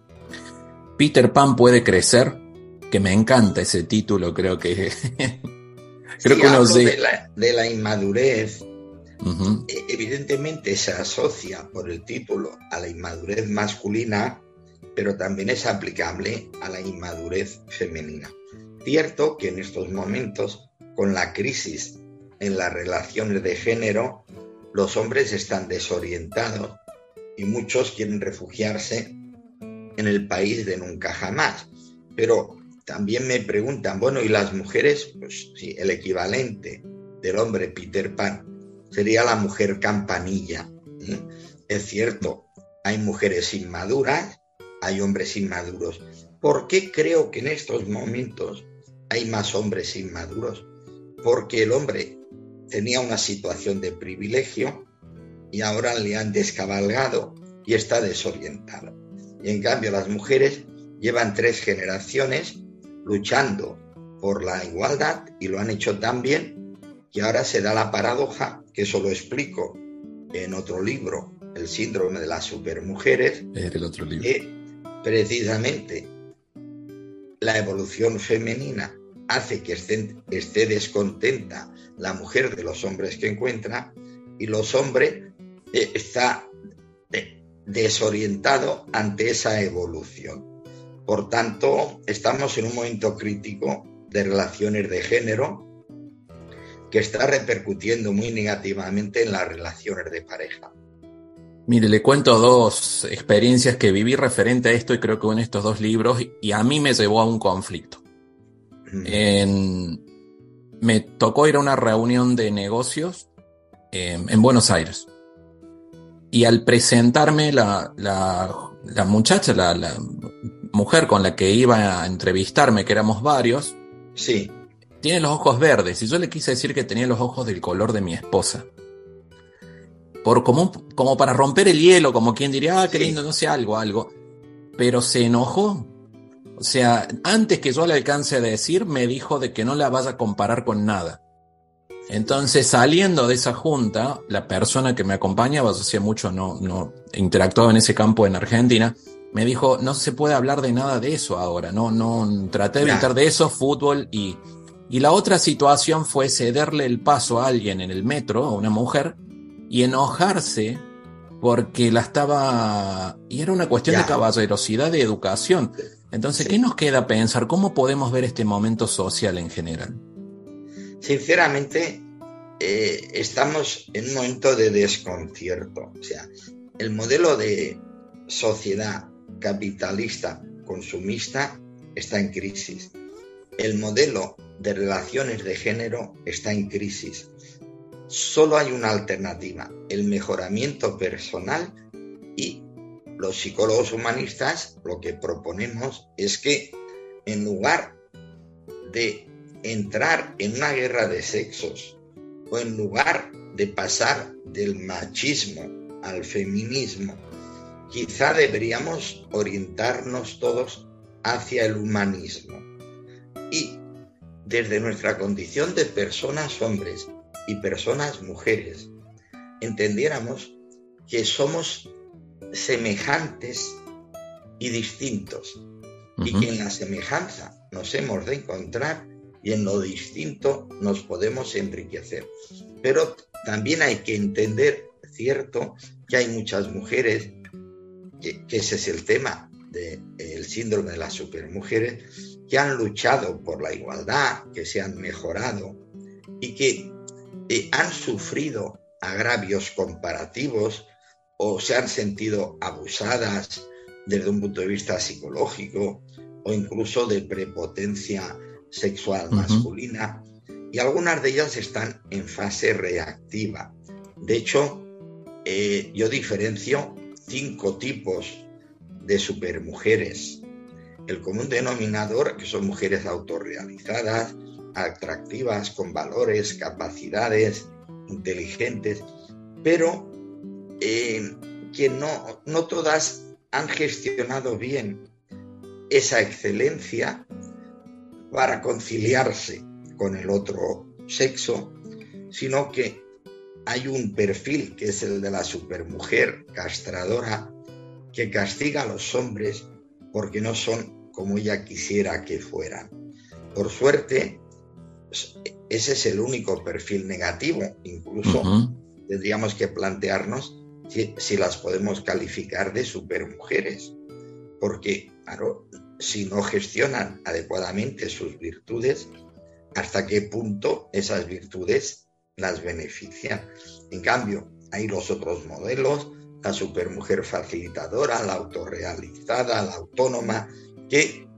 Peter Pan puede crecer, que me encanta ese título, creo que... creo que de, la, de la inmadurez, e, evidentemente se asocia por el título a la inmadurez masculina, pero también es aplicable a la inmadurez femenina. Cierto que en estos momentos, con la crisis en las relaciones de género, los hombres están desorientados y muchos quieren refugiarse en el país de nunca jamás. Pero también me preguntan, bueno, ¿y las mujeres? Pues sí, el equivalente del hombre Peter Pan sería la mujer campanilla. Es cierto, hay mujeres inmaduras, hay hombres inmaduros. ¿Por qué creo que en estos momentos hay más hombres inmaduros? Porque el hombre tenía una situación de privilegio y ahora le han descabalgado y está desorientado. Y en cambio las mujeres llevan tres generaciones luchando por la igualdad y lo han hecho tan bien que ahora se da la paradoja, que eso lo explico en otro libro, El síndrome de las supermujeres, el otro libro. que precisamente la evolución femenina hace que esté descontenta la mujer de los hombres que encuentra y los hombres eh, está desorientado ante esa evolución. Por tanto, estamos en un momento crítico de relaciones de género que está repercutiendo muy negativamente en las relaciones de pareja. Mire, le cuento dos experiencias que viví referente a esto y creo que en estos dos libros y a mí me llevó a un conflicto. me tocó ir a una reunión de negocios en Buenos Aires. Y al presentarme la, muchacha, la, mujer con la que iba a entrevistarme, que éramos varios, sí. tiene los ojos verdes. Y yo le quise decir que tenía los ojos del color de mi esposa. Por como, como para romper el hielo, como quien diría, ah, qué lindo, no sé, algo, algo. Pero se enojó. O sea, antes que yo le alcance a decir, me dijo de que no la vaya a comparar con nada. Entonces, saliendo de esa junta, la persona que me acompañaba, hacía mucho no, no interactuaba en ese campo en Argentina, me dijo, no se puede hablar de nada de eso ahora, no, no, traté de evitar de eso, fútbol y... Y la otra situación fue cederle el paso a alguien en el metro, a una mujer, y enojarse porque la estaba... Y era una cuestión de caballerosidad, de educación. Entonces, ¿qué nos queda pensar? ¿Cómo podemos ver este momento social en general? Sinceramente, eh, estamos en un momento de desconcierto. O sea, el modelo de sociedad capitalista consumista está en crisis. El modelo de relaciones de género está en crisis. Solo hay una alternativa, el mejoramiento personal y los psicólogos humanistas lo que proponemos es que en lugar de entrar en una guerra de sexos o en lugar de pasar del machismo al feminismo, quizá deberíamos orientarnos todos hacia el humanismo y desde nuestra condición de personas hombres y personas mujeres entendiéramos que somos semejantes y distintos y que en la semejanza nos hemos de encontrar y en lo distinto nos podemos enriquecer. Pero también hay que entender, cierto, que hay muchas mujeres, que, ese es el tema del síndrome de las supermujeres, que han luchado por la igualdad, que se han mejorado y que eh, han sufrido agravios comparativos o se han sentido abusadas desde un punto de vista psicológico o incluso de prepotencia sexual masculina y algunas de ellas están en fase reactiva. De hecho, eh, yo diferencio cinco tipos de supermujeres. El común denominador, que son mujeres autorrealizadas, atractivas, con valores, capacidades, inteligentes, pero eh, que no, no todas han gestionado bien esa excelencia para conciliarse con el otro sexo, sino que hay un perfil que es el de la supermujer castradora que castiga a los hombres porque no son como ella quisiera que fueran. Por suerte, ese es el único perfil negativo. Incluso tendríamos que plantearnos si, si, las podemos calificar de supermujeres. Porque, claro, si no gestionan adecuadamente sus virtudes, hasta qué punto esas virtudes las benefician. En cambio, hay los otros modelos, la supermujer facilitadora, la autorrealizada, la autónoma, que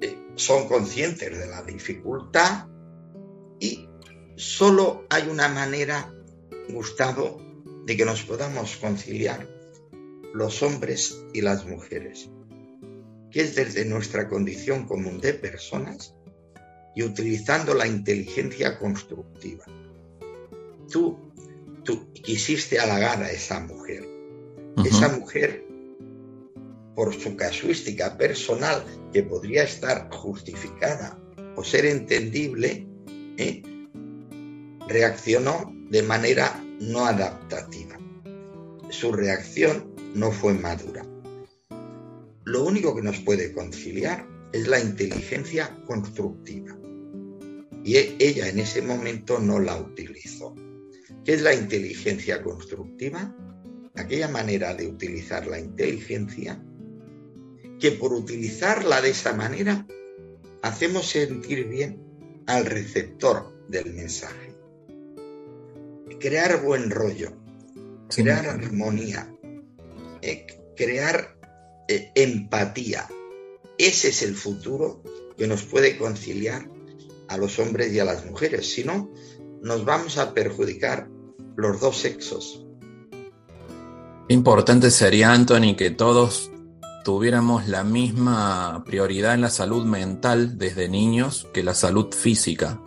eh, son conscientes de la dificultad y solo hay una manera, Gustavo, de que nos podamos conciliar los hombres y las mujeres que es desde nuestra condición común de personas y utilizando la inteligencia constructiva. Tú, tú quisiste halagar a esa mujer. Esa mujer, por su casuística personal, que podría estar justificada o ser entendible, ¿eh? reaccionó de manera no adaptativa. Su reacción no fue madura lo único que nos puede conciliar es la inteligencia constructiva. Y e, ella en ese momento no la utilizó. ¿Qué es la inteligencia constructiva? Aquella manera de utilizar la inteligencia que por utilizarla de esa manera hacemos sentir bien al receptor del mensaje. Crear buen rollo, crear armonía, eh, crear eh, empatía. Ese es el futuro que nos puede conciliar a los hombres y a las mujeres. Si no, nos vamos a perjudicar los dos sexos. Importante sería, Anthony, que todos tuviéramos la misma prioridad en la salud mental desde niños que la salud física,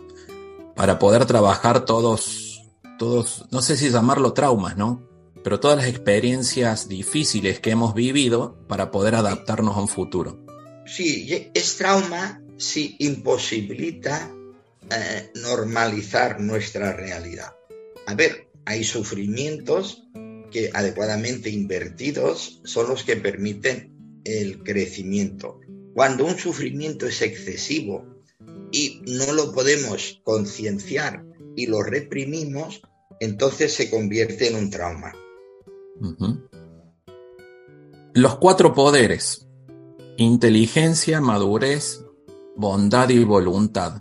para poder trabajar todos, todos, no sé si llamarlo traumas, ¿no? Pero todas las experiencias difíciles que hemos vivido para poder adaptarnos a un futuro. Sí, es trauma si imposibilita eh, normalizar nuestra realidad. A ver, hay sufrimientos que adecuadamente invertidos son los que permiten el crecimiento. Cuando un sufrimiento es excesivo y no lo podemos concienciar y lo reprimimos, entonces se convierte en un trauma. Los cuatro poderes, inteligencia, madurez, bondad y voluntad.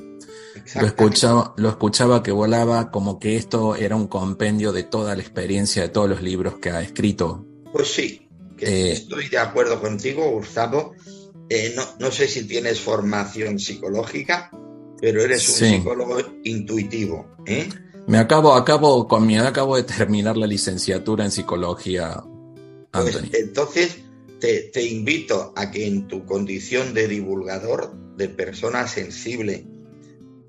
Lo escuchaba, lo escuchaba que volaba como que esto era un compendio de toda la experiencia de todos los libros que ha escrito. Pues sí, eh, estoy de acuerdo contigo, Gustavo. Eh, no, sé si tienes formación psicológica, pero eres un psicólogo intuitivo. ¿eh? Me acabo, acabo, con mi edad acabo de terminar la licenciatura en psicología, pues entonces, te, te, invito a que en tu condición de divulgador, de persona sensible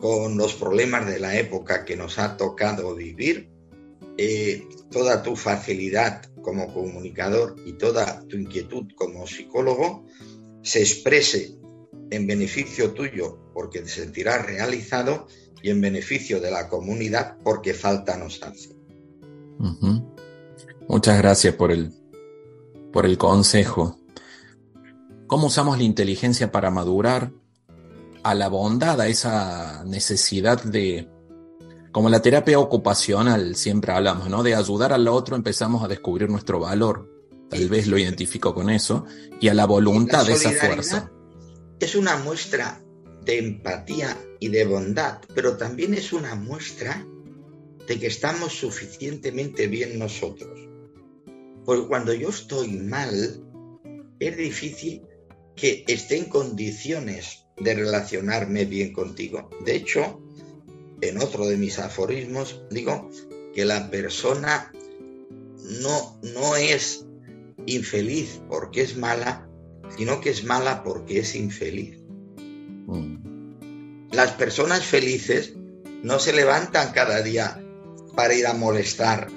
con los problemas de la época que nos ha tocado vivir, eh, toda tu facilidad como comunicador y toda tu inquietud como psicólogo se exprese en beneficio tuyo porque te sentirás realizado y en beneficio de la comunidad porque falta nos hace. Muchas gracias por el, por el consejo. ¿Cómo usamos la inteligencia para madurar? A la bondad, a esa necesidad de, como la terapia ocupacional siempre hablamos, ¿no? De ayudar al otro empezamos a descubrir nuestro valor. Tal vez lo identifico con eso. Y a la voluntad de esa fuerza. Es una muestra de empatía y de bondad, pero también es una muestra de que estamos suficientemente bien nosotros. Porque cuando yo estoy mal, es difícil que esté en condiciones de relacionarme bien contigo. De hecho, en otro de mis aforismos digo que la persona no, no es infeliz porque es mala, sino que es mala porque es infeliz. Mm. Las personas felices no se levantan cada día para ir a molestar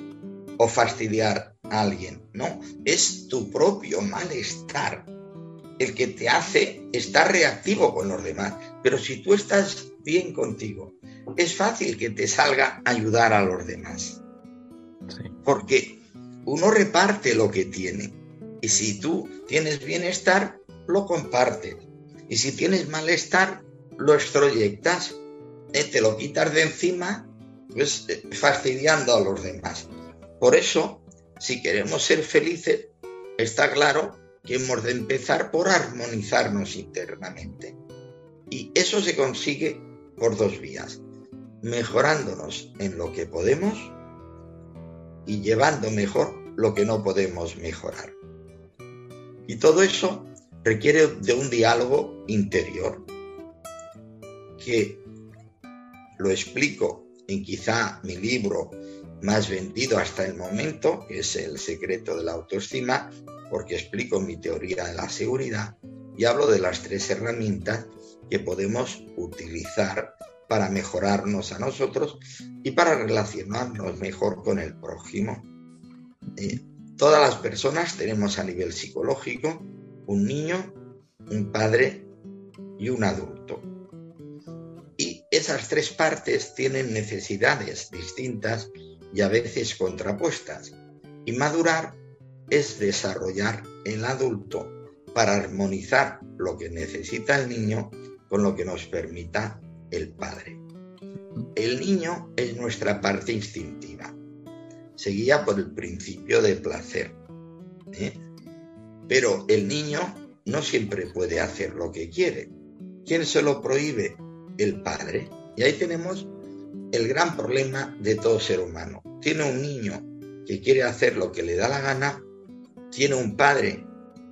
o fastidiar a alguien, no, es tu propio malestar el que te hace estar reactivo con los demás. Pero si tú estás bien contigo, es fácil que te salga ayudar a los demás. Porque uno reparte lo que tiene. Y si tú tienes bienestar, lo compartes. Y si tienes malestar, lo extroyectas, eh, te lo quitas de encima, pues eh, fastidiando a los demás. Por eso, si queremos ser felices, está claro que hemos de empezar por armonizarnos internamente. Y eso se consigue por dos vías, mejorándonos en lo que podemos y llevando mejor lo que no podemos mejorar. Y todo eso requiere de un diálogo interior que lo explico en quizá mi libro más vendido hasta el momento, que es El secreto de la autoestima, porque explico mi teoría de la seguridad y hablo de las tres herramientas que podemos utilizar para mejorarnos a nosotros y para relacionarnos mejor con el prójimo. Eh, todas las personas tenemos a nivel psicológico un niño, un padre y un adulto. Y esas tres partes tienen necesidades distintas y a veces contrapuestas. Y madurar es desarrollar el adulto para armonizar lo que necesita el niño con lo que nos permita el padre. El niño es nuestra parte instintiva. Se guía por el principio del placer. ¿eh? Pero el niño no siempre puede hacer lo que quiere. ¿Quién se lo prohíbe? El padre. Y ahí tenemos el gran problema de todo ser humano. Tiene un niño que quiere hacer lo que le da la gana tiene un padre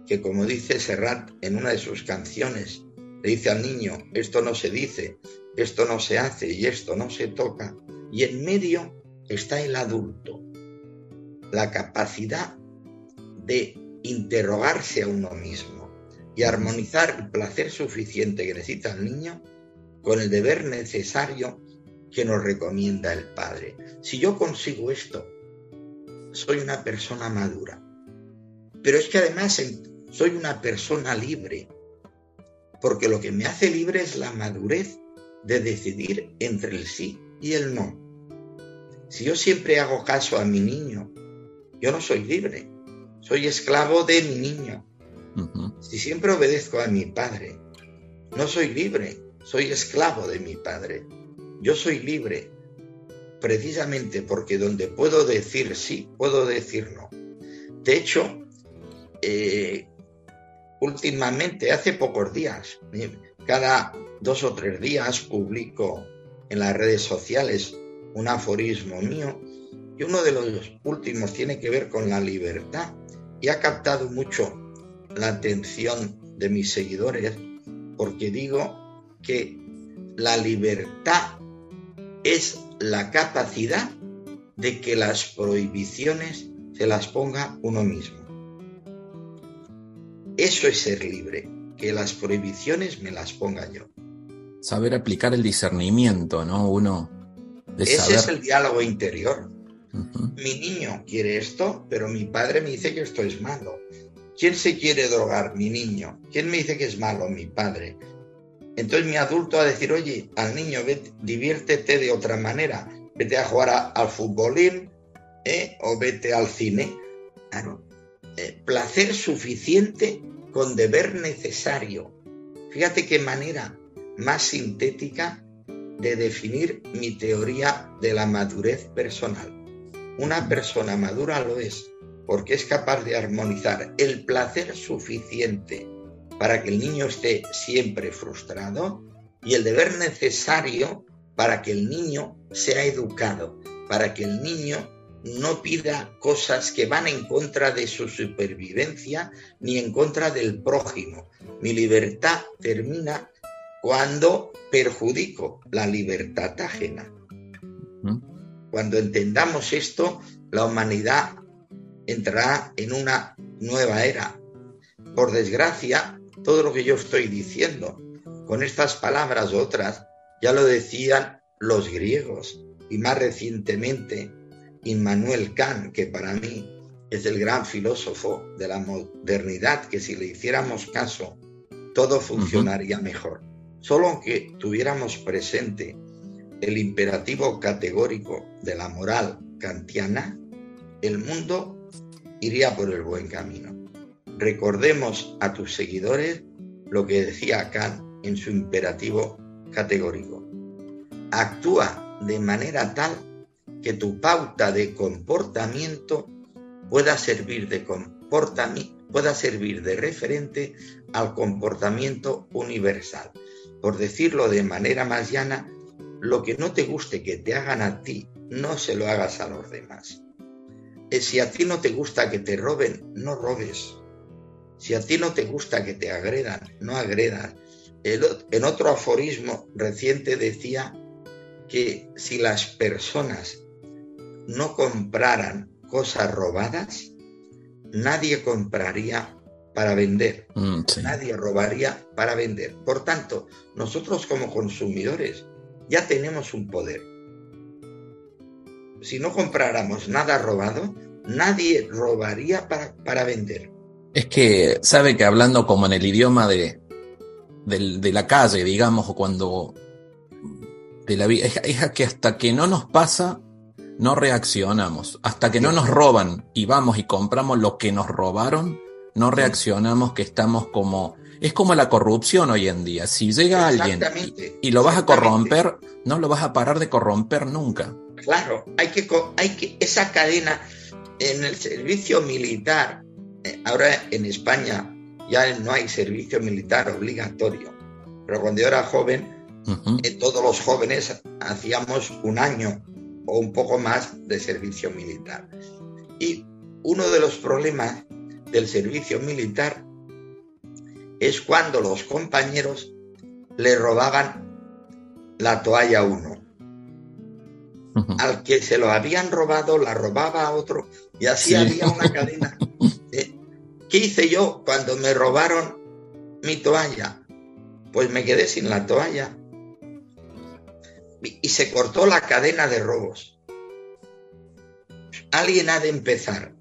que, como dice Serrat en una de sus canciones, le dice al niño, esto no se dice, esto no se hace y esto no se toca, y en medio está el adulto, la capacidad de interrogarse a uno mismo y armonizar el placer suficiente que necesita el niño con el deber necesario que nos recomienda el Padre. Si yo consigo esto, soy una persona madura. Pero es que además soy una persona libre, porque lo que me hace libre es la madurez de decidir entre el sí y el no. Si yo siempre hago caso a mi niño, yo no soy libre, soy esclavo de mi niño. Si siempre obedezco a mi padre, no soy libre, soy esclavo de mi padre. Yo soy libre precisamente porque donde puedo decir sí, puedo decir no. De hecho, eh, últimamente, hace pocos días, cada dos o tres días publico en las redes sociales un aforismo mío y uno de los últimos tiene que ver con la libertad y ha captado mucho la atención de mis seguidores porque digo que la libertad es la capacidad de que las prohibiciones se las ponga uno mismo. Eso es ser libre, que las prohibiciones me las ponga yo. Saber aplicar el discernimiento, ¿no? Uno. Ese es el diálogo interior. Mi niño quiere esto, pero mi padre me dice que esto es malo. ¿Quién se quiere drogar? Mi niño. ¿Quién me dice que es malo? Mi padre. Entonces mi adulto va a decir, oye, al niño, diviértete de otra manera. Vete a jugar al futbolín ¿eh? o vete al cine. Claro, eh, placer suficiente con deber necesario. Fíjate qué manera más sintética de definir mi teoría de la madurez personal. Una persona madura lo es porque es capaz de armonizar el placer suficiente para que el niño esté siempre frustrado y el deber necesario para que el niño sea educado, para que el niño no pida cosas que van en contra de su supervivencia ni en contra del prójimo. Mi libertad termina cuando perjudico la libertad ajena. Cuando entendamos esto, la humanidad entrará en una nueva era. Por desgracia, todo lo que yo estoy diciendo con estas palabras otras ya lo decían los griegos y más recientemente Immanuel Kant, que para mí es el gran filósofo de la modernidad, que si le hiciéramos caso, todo funcionaría mejor. Solo que tuviéramos presente el imperativo categórico de la moral kantiana, el mundo iría por el buen camino. Recordemos a tus seguidores lo que decía Kant en su imperativo categórico. Actúa de manera tal que tu pauta de comportamiento pueda servir de pueda servir de referente al comportamiento universal. Por decirlo de manera más llana, lo que no te guste que te hagan a ti, no se lo hagas a los demás. Eh, si a ti no te gusta que te roben, no robes. Si a ti no te gusta que te agredan, no agredas. en otro aforismo reciente decía que si las personas no compraran cosas robadas, nadie compraría para vender. Mm, nadie robaría para vender. Por tanto, nosotros como consumidores ya tenemos un poder. Si no compráramos nada robado, nadie robaría para, para vender. Es que sabe que hablando como en el idioma de, de, la calle, digamos, o cuando de la vida, es que hasta que no nos pasa, no reaccionamos. Hasta que no nos roban y vamos y compramos lo que nos robaron, no reaccionamos que estamos como... Es como la corrupción hoy en día. Si llega alguien y, lo vas a corromper, no lo vas a parar de corromper nunca. Claro, hay que, hay que esa cadena en el servicio militar. Eh, ahora en España ya no hay servicio militar obligatorio, pero cuando yo era joven, eh, todos los jóvenes hacíamos un año un poco más de servicio militar. Y uno de los problemas del servicio militar es cuando los compañeros le robaban la toalla a uno. Al que se lo habían robado, la robaba a otro y así había una cadena. ¿Qué hice yo cuando me robaron mi toalla? Pues me quedé sin la toalla y se cortó la cadena de robos. Alguien ha de empezar.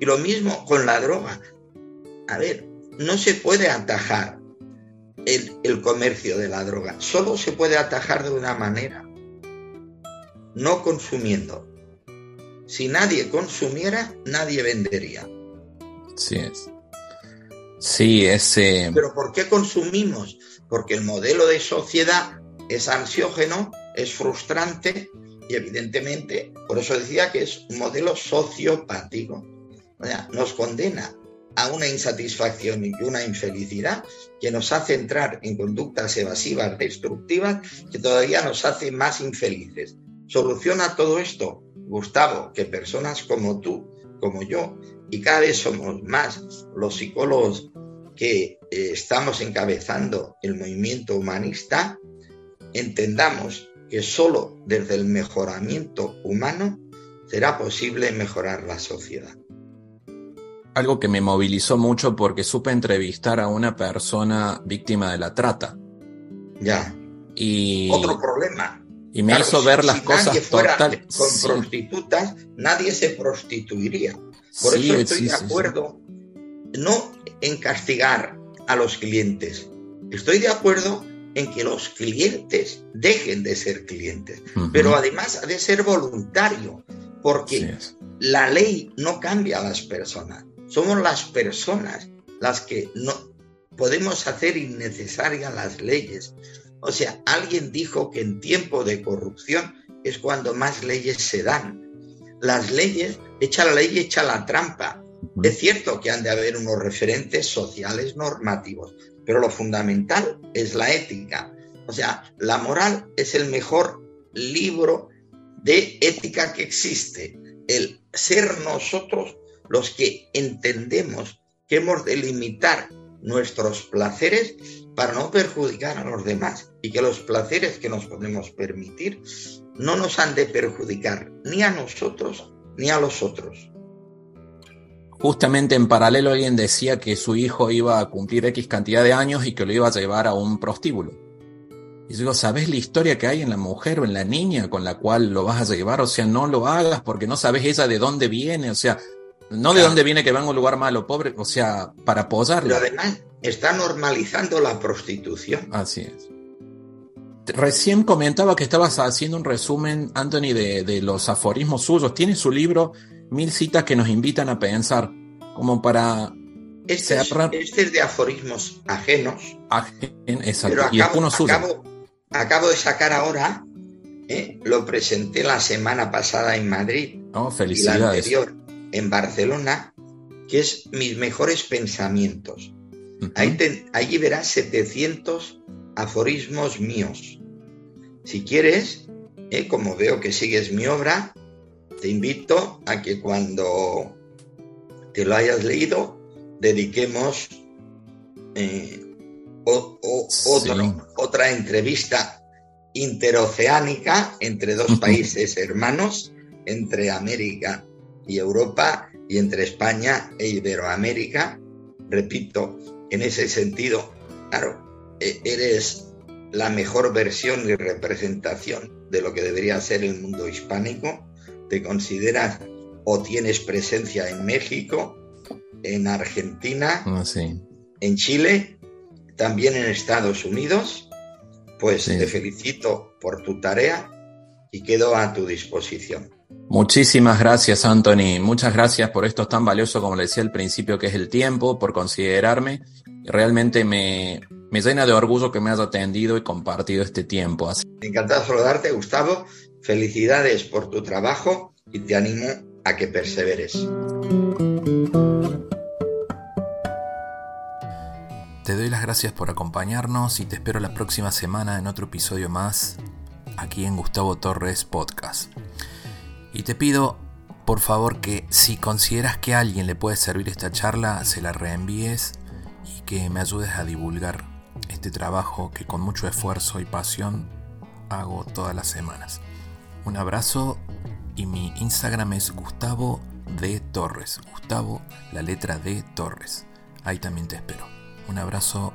Y lo mismo con la droga. A ver, no se puede atajar el, comercio de la droga. Solo se puede atajar de una manera. No consumiendo. Si nadie consumiera, nadie vendería. Sí es. Sí, ese. Pero ¿por qué consumimos? Porque el modelo de sociedad es ansiógeno es frustrante y evidentemente, por eso decía que es un modelo sociopático. nos condena a una insatisfacción y una infelicidad que nos hace entrar en conductas evasivas destructivas que todavía nos hace más infelices. Soluciona todo esto, Gustavo, que personas como tú, como yo, y cada vez somos más los psicólogos que eh, estamos encabezando el movimiento humanista, entendamos que solo desde el mejoramiento humano será posible mejorar la sociedad. Algo que me movilizó mucho porque supe entrevistar a una persona víctima de la trata. Ya. Y otro problema. Y me hizo ver las cosas fuera con prostitutas, nadie se prostituiría. Por eso estoy de acuerdo no en castigar a los clientes. Estoy de acuerdo en que los clientes dejen de ser clientes, pero además ha de ser voluntario, porque la ley no cambia a las personas, somos las personas las que no podemos hacer innecesarias las leyes. O sea, alguien dijo que en tiempo de corrupción es cuando más leyes se dan. Las leyes, echa la ley, echa la trampa. Es cierto que han de haber unos referentes sociales normativos, pero lo fundamental es la ética. O sea, la moral es el mejor libro de ética que existe. El ser nosotros los que entendemos que hemos de limitar nuestros placeres para no perjudicar a los demás y que los placeres que nos podemos permitir no nos han de perjudicar ni a nosotros ni a los otros. Justamente en paralelo alguien decía que su hijo iba a cumplir X cantidad de años y que lo iba a llevar a un prostíbulo. Y yo digo, ¿sabes la historia que hay en la mujer o en la niña con la cual lo vas a llevar? O sea, no lo hagas porque no sabes ella de dónde viene, o sea, no de dónde viene que venga a un lugar malo, pobre, o sea, para apoyarlo. Pero además está normalizando la prostitución. Así es. Recién comentaba que estabas haciendo un resumen, Anthony, de, de los aforismos suyos. Tiene su libro mil citas que nos invitan a pensar, como para este, este es, de aforismos ajenos. exacto. acabo, acabo, de sacar ahora, ¿eh? lo presenté la semana pasada en Madrid. Oh, felicidades. Y la anterior en Barcelona, que es mis mejores pensamientos. ahí verás 700 aforismos míos. Si quieres, ¿eh? como veo que sigues mi obra, te invito a que cuando te lo hayas leído, dediquemos eh, otra entrevista interoceánica entre dos países hermanos, entre América y Europa y entre España e Iberoamérica. Repito, en ese sentido, claro, e-, eres la mejor versión y representación de lo que debería ser el mundo hispánico te consideras o tienes presencia en México, en Argentina, ah, en Chile, también en Estados Unidos, pues te felicito por tu tarea y quedo a tu disposición. Muchísimas gracias, Anthony. Muchas gracias por esto tan valioso, como le decía al principio, que es el tiempo, por considerarme. Realmente me, me llena de orgullo que me hayas atendido y compartido este tiempo. Encantado de saludarte, Gustavo, Felicidades por tu trabajo y te animo a que perseveres. Te doy las gracias por acompañarnos y te espero la próxima semana en otro episodio más aquí en Gustavo Torres Podcast. Y te pido por favor que si consideras que a alguien le puede servir esta charla, se la reenvíes y que me ayudes a divulgar este trabajo que con mucho esfuerzo y pasión hago todas las semanas. Un abrazo y mi Instagram es Gustavo de Torres. Gustavo, la letra de Torres. Ahí también te espero. Un abrazo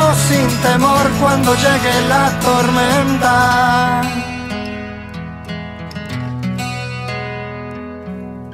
sin temor cuando llegue la tormenta.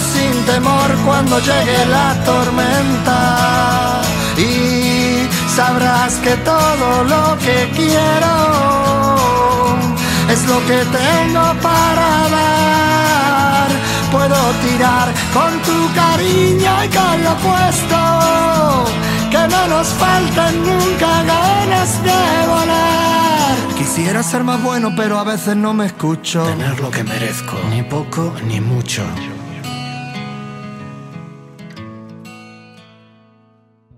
Sin temor cuando llegue la tormenta. Y sabrás que todo lo que quiero es lo que tengo para dar. Puedo tirar con tu cariño y con lo puesto, que no nos falten nunca ganas de volar. Quisiera ser más bueno, pero a veces no me escucho. Tener lo que merezco, ni poco ni mucho.